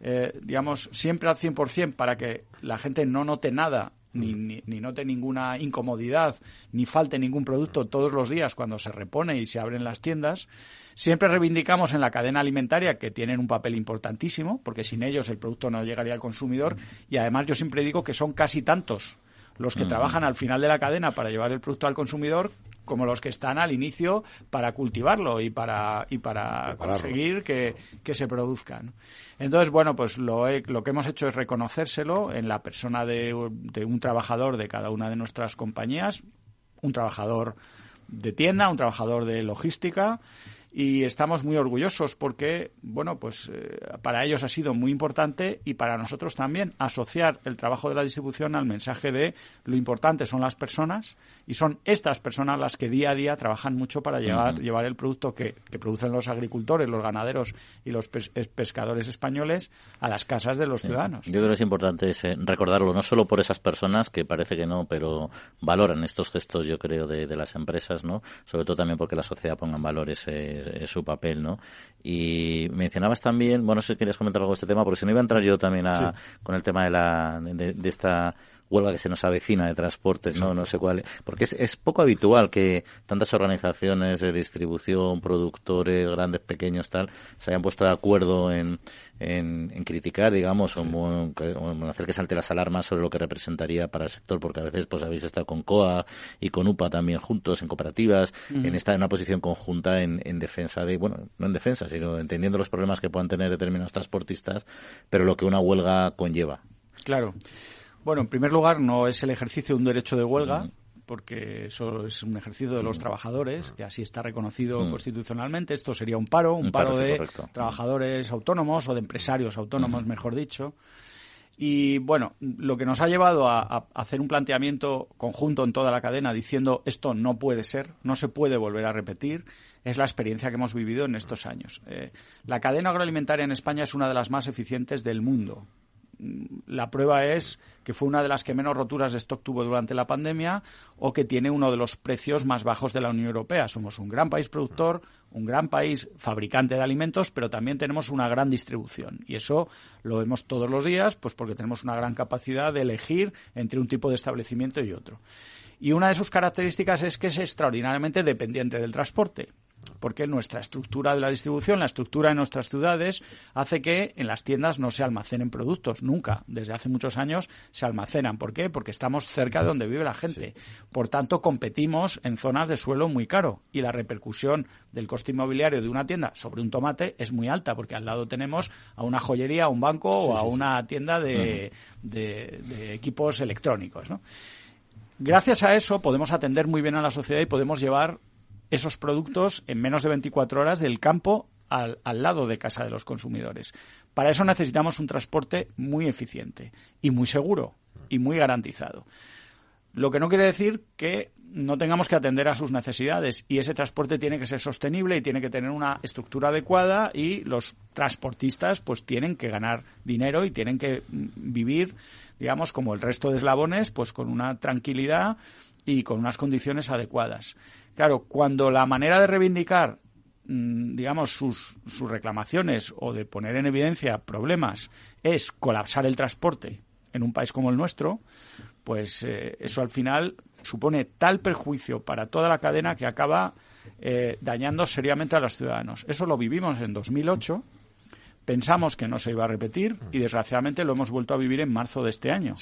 eh, digamos, siempre al 100% para que la gente no note nada ni, ni, ni, note ninguna incomodidad, ni falte ningún producto todos los días cuando se repone y se abren las tiendas. Siempre reivindicamos en la cadena alimentaria que tienen un papel importantísimo, porque sin ellos el producto no llegaría al consumidor. Y además yo siempre digo que son casi tantos los que mm. trabajan al final de la cadena para llevar el producto al consumidor como los que están al inicio para cultivarlo y para y para conseguir que, se produzcan. Entonces, bueno, pues lo, lo que hemos hecho es reconocérselo en la persona de, de un trabajador de cada una de nuestras compañías, un trabajador de tienda, un trabajador de logística y estamos muy orgullosos porque, bueno, pues eh, para ellos ha sido muy importante y para nosotros también asociar el trabajo de la distribución al mensaje de lo importante son las personas y son estas personas las que día a día trabajan mucho para llevar, llevar el producto que, producen los agricultores, los ganaderos y los pescadores españoles a las casas de los ciudadanos. Yo creo que es importante recordarlo, no solo por esas personas, que parece que no, pero valoran estos gestos, yo creo, de, las empresas, ¿no? Sobre todo también porque la sociedad ponga en valor ese es, su papel, ¿no? Y mencionabas también, bueno, no sé si querías comentar algo de este tema, porque si no iba a entrar yo también a, con el tema de, la, de esta huelga que se nos avecina de transportes, no, no sé cuál, porque es, poco habitual que tantas organizaciones de distribución, productores, grandes, pequeños, tal, se hayan puesto de acuerdo en, en, criticar, digamos, o, en, hacer que salte las alarmas sobre lo que representaría para el sector, porque a veces pues habéis estado con COA y con UPA también juntos, en cooperativas, en esta en una posición conjunta en, en defensa de, bueno, no en defensa, sino entendiendo los problemas que puedan tener determinados transportistas, pero lo que una huelga conlleva. Claro. Bueno, en primer lugar, no es el ejercicio de un derecho de huelga, porque eso es un ejercicio de los trabajadores, que así está reconocido constitucionalmente. Esto sería un paro, un, paro, de trabajadores autónomos o de empresarios autónomos, mejor dicho. Y bueno, lo que nos ha llevado a, hacer un planteamiento conjunto en toda la cadena diciendo esto no puede ser, no se puede volver a repetir, es la experiencia que hemos vivido en estos años. Eh, la cadena agroalimentaria en España es una de las más eficientes del mundo la prueba es que fue una de las que menos roturas de stock tuvo durante la pandemia o que tiene uno de los precios más bajos de la Unión Europea. Somos un gran país productor, un gran país fabricante de alimentos, pero también tenemos una gran distribución. Y eso lo vemos todos los días, pues porque tenemos una gran capacidad de elegir entre un tipo de establecimiento y otro. Y una de sus características es que es extraordinariamente dependiente del transporte porque nuestra estructura de la distribución, la estructura de nuestras ciudades, hace que en las tiendas no se almacenen productos, nunca. Desde hace muchos años se almacenan. ¿Por qué? Porque estamos cerca de donde vive la gente. Por tanto, competimos en zonas de suelo muy caro y la repercusión del coste inmobiliario de una tienda sobre un tomate es muy alta, porque al lado tenemos a una joyería, a un banco o a una tienda de, de equipos electrónicos. ¿no? Gracias a eso podemos atender muy bien a la sociedad y podemos llevar esos productos en menos de 24 horas del campo al, lado de casa de los consumidores. Para eso necesitamos un transporte muy eficiente y muy seguro y muy garantizado. Lo que no quiere decir que no tengamos que atender a sus necesidades y ese transporte tiene que ser sostenible y tiene que tener una estructura adecuada y los transportistas pues tienen que ganar dinero y tienen que mm, vivir digamos como el resto de eslabones pues con una tranquilidad y con unas condiciones adecuadas. Claro, cuando la manera de reivindicar, mm, digamos, sus, sus reclamaciones o de poner en evidencia problemas es colapsar el transporte en un país como el nuestro, pues eh, eso al final supone tal perjuicio para toda la cadena que acaba eh, dañando seriamente a los ciudadanos. Eso lo vivimos en 2008, pensamos que no se iba a repetir y desgraciadamente lo hemos vuelto a vivir en marzo de este año.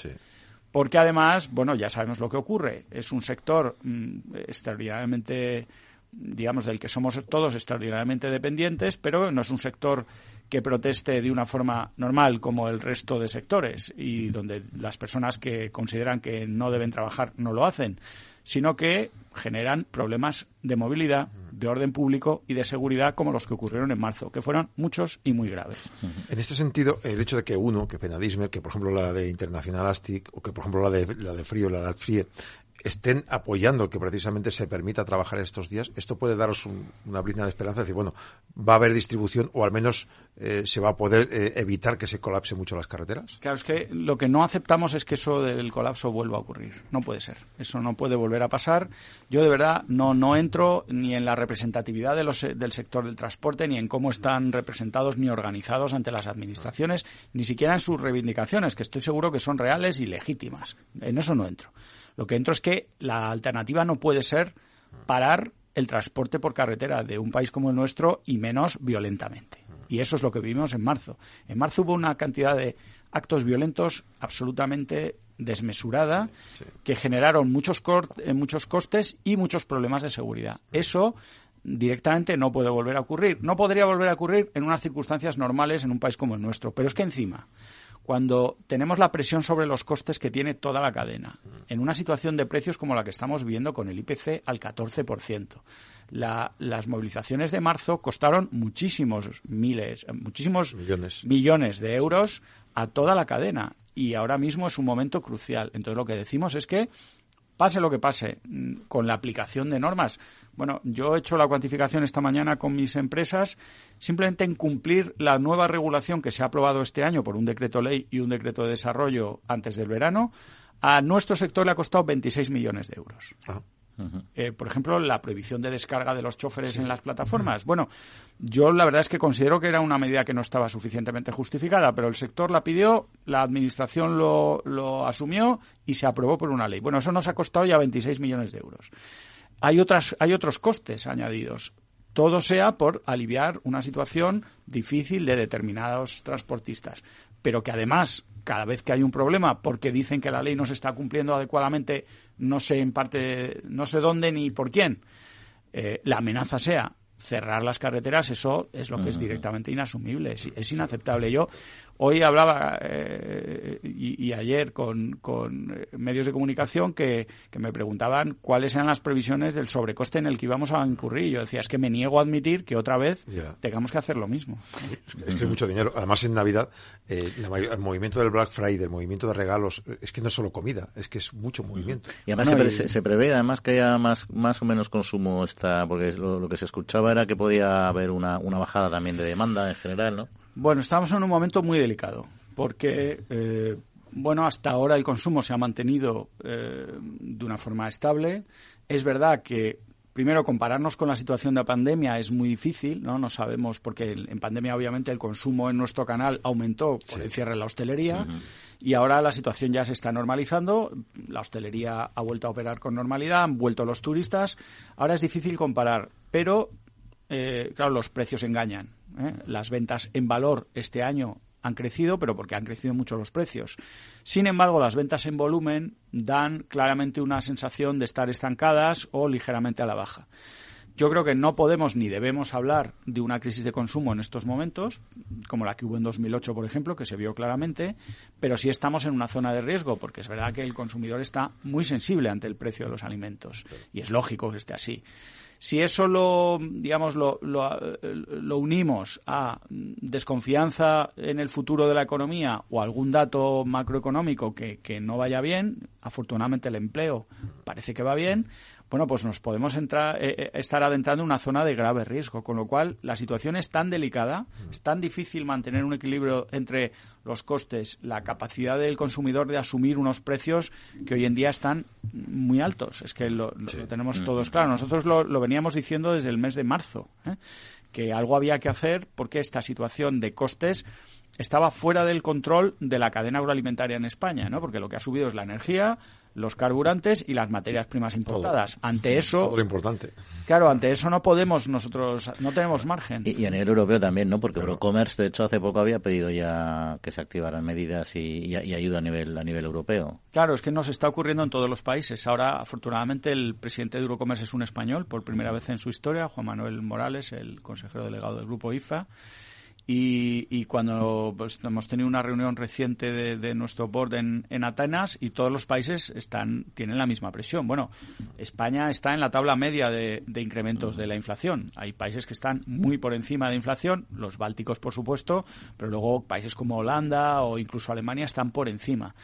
Porque además, bueno, ya sabemos lo que ocurre. Es un sector mm, extraordinariamente digamos, del que somos todos extraordinariamente dependientes, pero no es un sector que proteste de una forma normal como el resto de sectores y donde las personas que consideran que no deben trabajar no lo hacen, sino que generan problemas de movilidad, de orden público y de seguridad como los que ocurrieron en marzo, que fueron muchos y muy graves. En este sentido, el hecho de que uno, que Penadisme, que por ejemplo la de Internacional Astic o que por ejemplo la de, la de Frío, la de Alfrie, estén apoyando que precisamente se permita trabajar estos días, esto puede daros una brizna de esperanza, decir, bueno, va a haber distribución o al menos eh, se va a poder eh, evitar que se colapse mucho las carreteras. Claro, es que lo que no aceptamos es que eso del colapso vuelva a ocurrir. No puede ser. Eso no puede volver a pasar. Yo de verdad no, no entro ni en la representatividad los, del sector del transporte, ni en cómo están representados ni organizados ante las administraciones, ni siquiera en sus reivindicaciones, que estoy seguro que son reales y legítimas. En eso no entro. Lo que entro es que la alternativa no puede ser parar el transporte por carretera de un país como el nuestro y menos violentamente. Y eso es lo que vivimos en marzo. En marzo hubo una cantidad de actos violentos absolutamente desmesurada que generaron muchos, eh, muchos costes y muchos problemas de seguridad. Eso directamente no puede volver a ocurrir. No podría volver a ocurrir en unas circunstancias normales en un país como el nuestro. Pero es que encima cuando tenemos la presión sobre los costes que tiene toda la cadena, en una situación de precios como la que estamos viviendo con el IPC al 14%. las movilizaciones de marzo costaron muchísimos miles, muchísimos millones. millones de euros a toda la cadena y ahora mismo es un momento crucial. Entonces lo que decimos es que pase lo que pase mm, con la aplicación de normas. Bueno, yo he hecho la cuantificación esta mañana con mis empresas simplemente en cumplir la nueva regulación que se ha aprobado este año por un decreto ley y un decreto de desarrollo antes del verano. A nuestro sector le ha costado 26 millones de euros. Eh, por ejemplo, la prohibición de descarga de los choferes en las plataformas. Bueno, yo la verdad es que considero que era una medida que no estaba suficientemente justificada, pero el sector la pidió, la administración lo, lo asumió y se aprobó por una ley. Bueno, eso nos ha costado ya 26 millones de euros. Hay, otras, hay otros costes añadidos. Todo sea por aliviar una situación difícil de determinados transportistas, pero que además cada vez que hay un problema porque dicen que la ley no se está cumpliendo adecuadamente, no sé en parte, no sé dónde ni por quién, eh, la amenaza sea cerrar las carreteras, eso es lo que es directamente inasumible, es, es inaceptable. Yo Hoy hablaba eh, y, ayer con, con, medios de comunicación que, me preguntaban cuáles eran las previsiones del sobrecoste en el que íbamos a incurrir. Yo decía, es que me niego a admitir que otra vez tengamos que hacer lo mismo. Es que es mucho dinero. Además, en Navidad, eh, el movimiento del Black Friday, el movimiento de regalos, es que no es solo comida, es que es mucho movimiento. Y además se, prevé además que haya más, más o menos consumo, esta, porque lo, que se escuchaba era que podía haber una, una bajada también de demanda en general, ¿no? Bueno, estamos en un momento muy delicado porque, eh, bueno, hasta ahora el consumo se ha mantenido eh, de una forma estable. Es verdad que primero compararnos con la situación de la pandemia es muy difícil, ¿no? No sabemos porque en pandemia obviamente el consumo en nuestro canal aumentó por el cierre de la hostelería y ahora la situación ya se está normalizando, la hostelería ha vuelto a operar con normalidad, han vuelto los turistas, ahora es difícil comparar, pero eh, claro, los precios engañan. ¿Eh? Las ventas en valor este año han crecido, pero porque han crecido mucho los precios. Sin embargo, las ventas en volumen dan claramente una sensación de estar estancadas o ligeramente a la baja. Yo creo que no podemos ni debemos hablar de una crisis de consumo en estos momentos, como la que hubo en 2008, por ejemplo, que se vio claramente, pero sí estamos en una zona de riesgo, porque es verdad que el consumidor está muy sensible ante el precio de los alimentos, y es lógico que esté así. Si eso lo, digamos, lo, lo, unimos a desconfianza en el futuro de la economía o algún dato macroeconómico que, que no vaya bien, afortunadamente el empleo parece que va bien, bueno, pues nos podemos entrar, eh, eh, estar adentrando en una zona de grave riesgo, con lo cual la situación es tan delicada, es tan difícil mantener un equilibrio entre los costes, la capacidad del consumidor de asumir unos precios que hoy en día están muy altos. Es que lo, tenemos mm. todos claro. Nosotros lo, veníamos diciendo desde el mes de marzo, ¿eh? que algo había que hacer porque esta situación de costes estaba fuera del control de la cadena agroalimentaria en España, ¿no? Porque lo que ha subido es la energía, los carburantes y las materias primas importadas. ante eso, todo lo importante. Claro, ante eso no podemos nosotros, no tenemos margen. Y, a nivel europeo también, ¿no? Porque Eurocommerce, de hecho, hace poco había pedido ya que se activaran medidas y, ayuda a nivel a nivel europeo. Claro, es que nos está ocurriendo en todos los países. Ahora, afortunadamente, el presidente de Eurocommerce es un español, por primera vez en su historia, Juan Manuel Morales, el consejero delegado del grupo IFA. Y, cuando pues, hemos tenido una reunión reciente de, nuestro board en, Atenas y todos los países están tienen la misma presión. Bueno, España está en la tabla media de, incrementos de la inflación. Hay países que están muy por encima de inflación, los bálticos por supuesto, pero luego países como Holanda o incluso Alemania están por encima.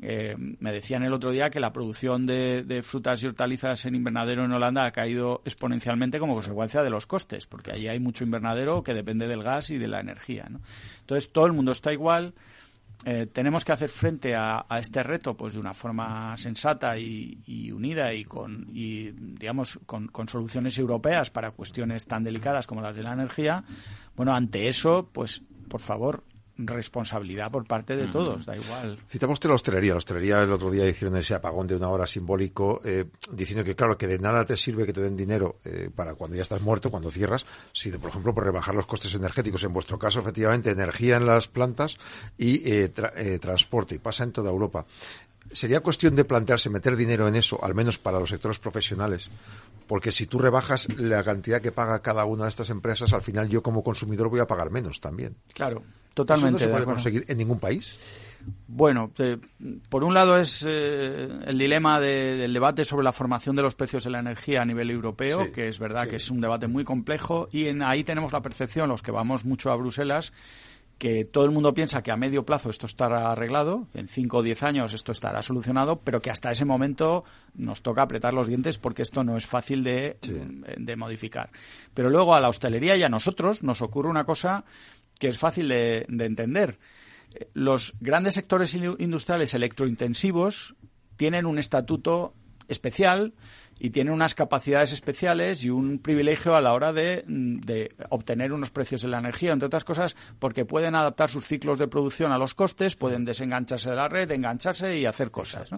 Eh, me decían el otro día que la producción de, frutas y hortalizas en invernadero en Holanda ha caído exponencialmente como consecuencia de los costes, porque allí hay mucho invernadero que depende del gas y de la energía. Entonces, todo el mundo está igual. Eh, tenemos que hacer frente a, este reto pues de una forma sensata y, unida y con y, digamos con, soluciones europeas para cuestiones tan delicadas como las de la energía bueno ante eso pues por favor responsabilidad por parte de todos, da igual. Citamos la hostelería. La hostelería el otro día hicieron ese apagón de una hora simbólico eh, diciendo que, claro, que de nada te sirve que te den dinero eh, para cuando ya estás muerto, cuando cierras, sino, por ejemplo, por rebajar los costes energéticos. En vuestro caso, efectivamente, energía en las plantas y eh, transporte. Y pasa en toda Europa. Sería cuestión de plantearse meter dinero en eso, al menos para los sectores profesionales, porque si tú rebajas la cantidad que paga cada una de estas empresas, al final yo como consumidor voy a pagar menos también. Claro, Totalmente. ¿Eso no se puede conseguir en ningún país? Bueno, por un lado es eh, el dilema del debate sobre la formación de los precios de la energía a nivel europeo, que es verdad que es un debate muy complejo y en, ahí tenemos la percepción, los que vamos mucho a Bruselas, que todo el mundo piensa que a medio plazo esto estará arreglado, en 5 o 10 años esto estará solucionado, pero que hasta ese momento nos toca apretar los dientes porque esto no es fácil de, de modificar. Pero luego a la hostelería y a nosotros nos ocurre una cosa que es fácil de, entender. Los grandes sectores industriales electrointensivos tienen un estatuto especial y tienen unas capacidades especiales y un privilegio a la hora de, obtener unos precios de la energía, entre otras cosas, porque pueden adaptar sus ciclos de producción a los costes, pueden desengancharse de la red, engancharse y hacer cosas.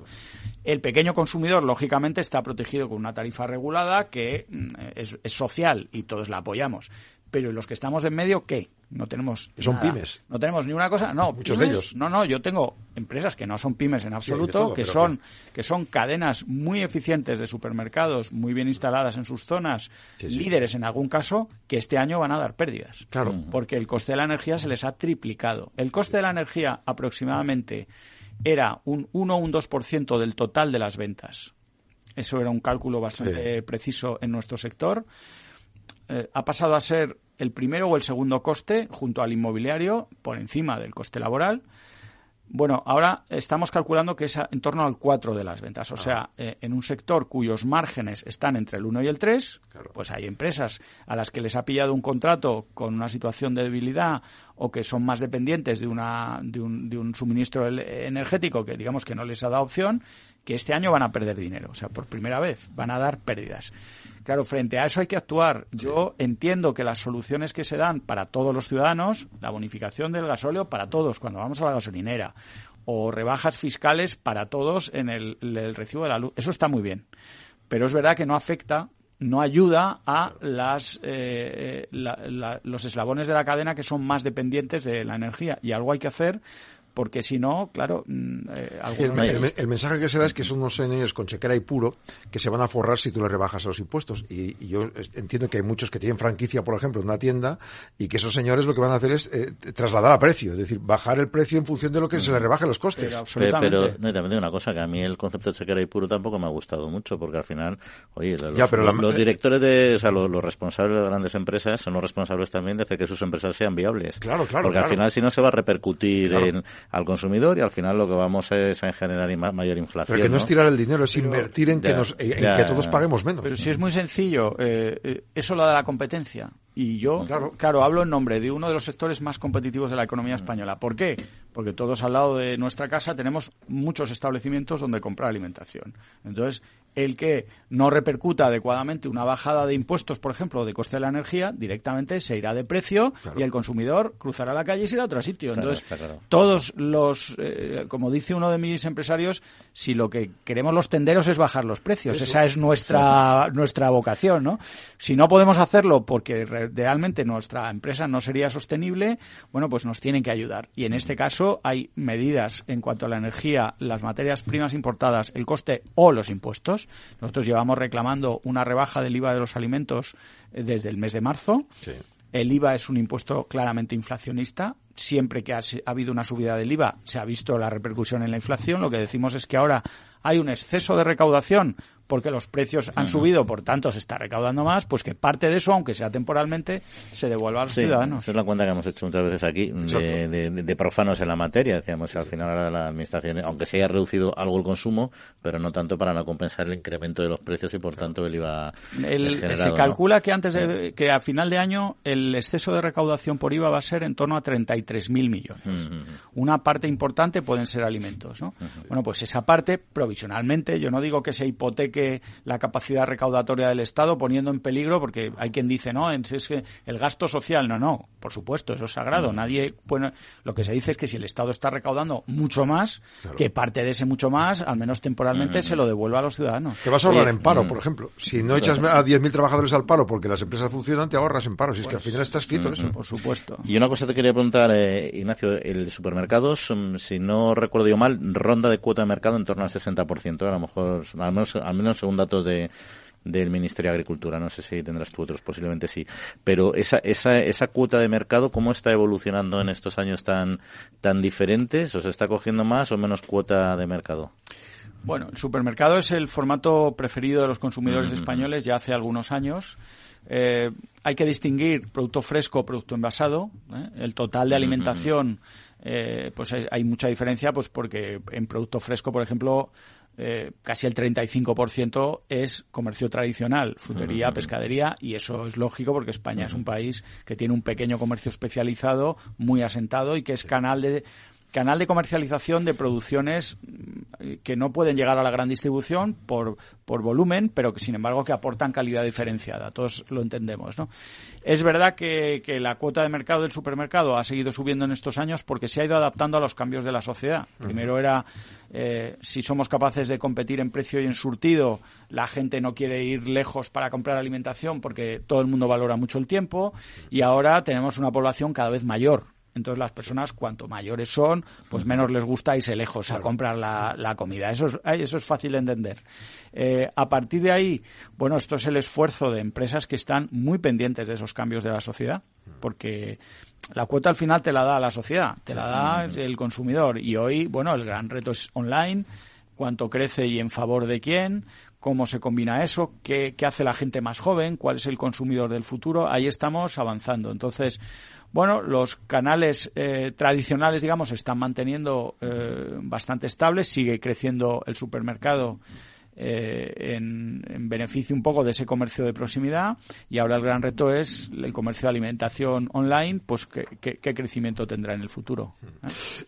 El pequeño consumidor, lógicamente, está protegido con una tarifa regulada que mm, es, es social y todos la apoyamos. Pero los que estamos en medio, ¿qué? No tenemos. Son pymes. No tenemos ni una cosa. No, muchos de ellos. No, no, yo tengo empresas que no son pymes en absoluto, que son que... son cadenas muy eficientes de supermercados, muy bien instaladas en sus zonas, líderes en algún caso, que este año van a dar pérdidas. Claro. Porque el coste de la energía se les ha triplicado. El coste de la energía aproximadamente era un 1 o un 2% del total de las ventas. Eso era un cálculo bastante preciso en nuestro sector. Eh, ha pasado a ser el primero o el segundo coste junto al inmobiliario por encima del coste laboral. Bueno, ahora estamos calculando que es en torno al 4 de las ventas. O ah. sea, eh, en un sector cuyos márgenes están entre el 1 y el 3, pues hay empresas a las que les ha pillado un contrato con una situación de debilidad o que son más dependientes de, una, de, un, de un suministro energético que digamos que no les ha dado opción, que este año van a perder dinero. O sea, por primera vez van a dar pérdidas. Claro, frente a eso hay que actuar. Yo entiendo que las soluciones que se dan para todos los ciudadanos, la bonificación del gasóleo para todos cuando vamos a la gasolinera, o rebajas fiscales para todos en el, recibo de la luz, eso está muy bien. Pero es verdad que no afecta no ayuda a las, eh, eh, los eslabones de la cadena que son más dependientes de la energía. Y algo hay que hacer porque si no, claro... Mm, eh, el, mensaje que se da es que son unos señores con chequera y puro que se van a forrar si tú le rebajas los impuestos. Y, yo entiendo que hay muchos que tienen franquicia, por ejemplo, en una tienda y que esos señores lo que van a hacer es eh, trasladar a precio, es decir, bajar el precio en función de lo que se le rebaje los costes. Pero, pero, no, también una cosa, que a mí el concepto de chequera y puro tampoco me ha gustado mucho, porque al final, oye, los, directores de, o sea, los, responsables de grandes empresas son los responsables también de hacer que sus empresas sean viables. Claro, claro. Porque al final si no se va a repercutir en al consumidor y al final lo que vamos es a generar mayor inflación. Pero que no, es tirar el dinero, es invertir en, que, nos, en que todos paguemos menos. Pero si es muy sencillo, eh, eh, eso lo da la competencia. Y yo, claro. hablo en nombre de uno de los sectores más competitivos de la economía española. ¿Por qué? Porque todos al lado de nuestra casa tenemos muchos establecimientos donde comprar alimentación. Entonces, el que no repercuta adecuadamente una bajada de impuestos, por ejemplo, de coste de la energía, directamente se irá de precio y el consumidor cruzará la calle y se irá a otro sitio. Entonces, todos los, eh, como dice uno de mis empresarios, si lo que queremos los tenderos es bajar los precios, esa es nuestra, nuestra vocación, ¿no? Si no podemos hacerlo porque realmente nuestra empresa no sería sostenible, bueno, pues nos tienen que ayudar. Y en este caso hay medidas en cuanto a la energía, las materias primas importadas, el coste o los impuestos. Nosotros llevamos reclamando una rebaja del IVA de los alimentos eh, desde el mes de marzo. El IVA es un impuesto claramente inflacionista. Siempre que ha, habido una subida del IVA se ha visto la repercusión en la inflación. Lo que decimos es que ahora hay un exceso de recaudación porque los precios han subido, por tanto se está recaudando más, pues que parte de eso, aunque sea temporalmente, se devuelva a los ciudadanos. Esa es la cuenta que hemos hecho muchas veces aquí, de, profanos en la materia. Decíamos, al final ahora la administración, aunque se haya reducido algo el consumo, pero no tanto para no compensar el incremento de los precios y por tanto el IVA. se calcula que antes de, que a final de año el exceso de recaudación por IVA va a ser en torno a 33.000 millones. Una parte importante pueden ser alimentos, ¿no? Bueno, pues esa parte provisionalmente, yo no digo que se hipoteque la capacidad recaudatoria del Estado, poniendo en peligro, porque hay quien dice, no, es que el gasto social, no, no, por supuesto, eso es sagrado. Mm. Nadie, bueno, lo que se dice es que si el Estado está recaudando mucho más, que parte de ese mucho más, al menos temporalmente, mm. se lo devuelva a los ciudadanos. Que vas a ahorrar en paro, mm. por ejemplo. Si no echas a 10.000 trabajadores al paro porque las empresas funcionan, te ahorras en paro. Si es que al final está escrito eso. Por supuesto. Y una cosa te quería preguntar, eh, Ignacio, el supermercados, si no recuerdo yo mal, ronda de cuota de mercado en torno al 60%. A lo mejor, al menos, al menos según datos de, del Ministerio de Agricultura. No sé si tendrás tú otros, posiblemente sí. Pero esa, esa, esa cuota de mercado, ¿cómo está evolucionando en estos años tan, tan diferentes? ¿O se está cogiendo más o menos cuota de mercado? Bueno, el supermercado es el formato preferido de los consumidores españoles ya hace algunos años. Eh, hay que distinguir producto fresco, producto envasado. ¿eh? El total de alimentación, eh, pues hay, hay, mucha diferencia, pues porque en producto fresco, por ejemplo, eh, casi el 35% es comercio tradicional, frutería, pescadería, y eso es lógico porque España es un país que tiene un pequeño comercio especializado, muy asentado y que es canal de canal de comercialización de producciones mm, que no pueden llegar a la gran distribución por, por volumen, pero que sin embargo que aportan calidad diferenciada. Todos lo entendemos, ¿no? Es verdad que, que, la cuota de mercado del supermercado ha seguido subiendo en estos años porque se ha ido adaptando a los cambios de la sociedad. Primero era eh, si somos capaces de competir en precio y en surtido, la gente no quiere ir lejos para comprar alimentación porque todo el mundo valora mucho el tiempo y ahora tenemos una población cada vez mayor entonces las personas, cuanto mayores son, pues menos les gusta irse lejos a comprar la, comida. Eso es, eso es fácil de entender. Eh, a partir de ahí, bueno, esto es el esfuerzo de empresas que están muy pendientes de esos cambios de la sociedad, porque la cuota al final te la da la sociedad, te la da el consumidor. Y hoy, bueno, el gran reto es online, cuánto crece y en favor de quién, cómo se combina eso, qué, qué hace la gente más joven, cuál es el consumidor del futuro. Ahí estamos avanzando. Entonces, bueno, los canales eh, tradicionales, digamos, están manteniendo eh, bastante estables, sigue creciendo el supermercado eh, en, beneficio un poco de ese comercio de proximidad y ahora el gran reto es el comercio de alimentación online, pues qué, qué, crecimiento tendrá en el futuro.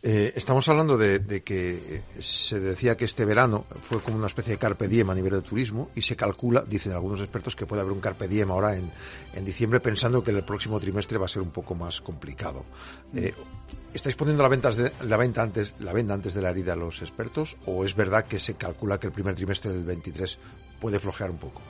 Eh, estamos hablando de, que se decía que este verano fue como una especie de carpe diem a nivel de turismo y se calcula, dicen algunos expertos, que puede haber un carpe diem ahora en, en diciembre pensando que el próximo trimestre va a ser un poco más complicado. Eh, ¿Estáis poniendo la venta, de, la, venta antes, la venta antes de la herida a los expertos o es verdad que se calcula que el primer trimestre del 23 puede flojear un poco?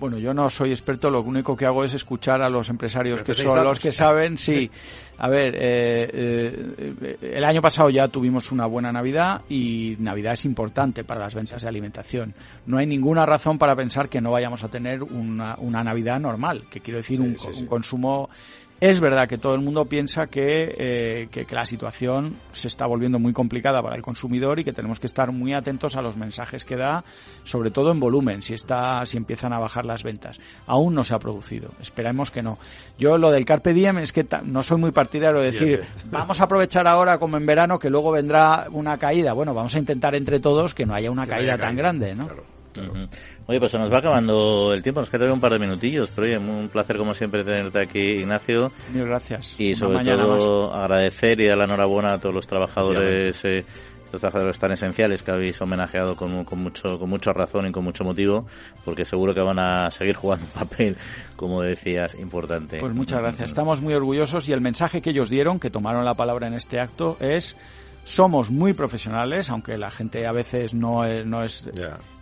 Bueno, yo no soy experto, lo único que hago es escuchar a los empresarios que son los que saben. Sí, a ver, eh, eh, el año pasado ya tuvimos una buena Navidad y Navidad es importante para las ventas de alimentación. No hay ninguna razón para pensar que no vayamos a tener una, una Navidad normal, que quiero decir un, un consumo es verdad que todo el mundo piensa eh, que, que, la situación se está volviendo muy complicada para el consumidor y que tenemos que estar muy atentos a los mensajes que da, sobre todo en volumen, si está, si empiezan a bajar las ventas. Aún no se ha producido, esperemos que no. Yo lo del Carpe Diem es que no soy muy partidario de decir, [LAUGHS] vamos a aprovechar ahora como en verano que luego vendrá una caída. Bueno, vamos a intentar entre todos que no haya una caída tan grande, ¿no? Oye, pues se nos va acabando el tiempo, nos queda un par de minutillos, pero oye, un placer como siempre tenerte aquí, Ignacio. Muchas gracias. Y sobre todo agradecer y dar la enhorabuena a todos los trabajadores eh, estos trabajadores tan esenciales que habéis homenajeado con, con, mucho, con mucha razón y con mucho motivo, porque seguro que van a seguir jugando un papel, como decías, importante. Pues muchas gracias. Estamos muy orgullosos y el mensaje que ellos dieron, que tomaron la palabra en este acto, es somos muy profesionales, aunque la gente a veces no es... No es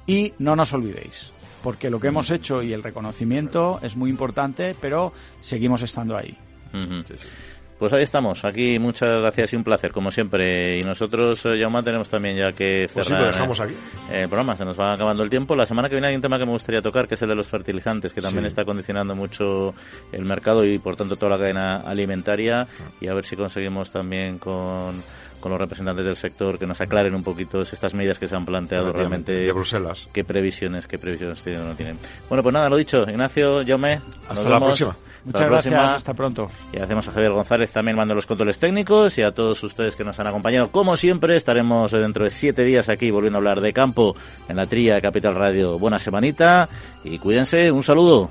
Y no nos olvidéis, porque lo que hemos hecho y el reconocimiento es muy importante, pero seguimos estando ahí. Pues ahí estamos, aquí muchas gracias y un placer, como siempre. Y nosotros, eh, Jaume, tenemos también ya que pues cerrar dejamos aquí. Eh, el programa, se nos va acabando el tiempo. La semana que viene hay un tema que me gustaría tocar, que es el de los fertilizantes, que también está condicionando mucho el mercado y por tanto toda la cadena alimentaria. Ah. Y a ver si conseguimos también con con los representantes del sector que nos aclaren un poquito estas medidas que se han planteado realmente. De Bruselas. ¿Qué previsiones, qué previsiones tienen o no tienen? Bueno, pues nada, lo dicho. Ignacio, Yome. Hasta la próxima. Muchas gracias, hasta pronto. Y hacemos a Javier González también mando los controles técnicos y a todos ustedes que nos han acompañado. Como siempre, estaremos dentro de siete días aquí volviendo a hablar de campo en la trilla de Capital Radio. Buena semanita y cuídense. Un saludo.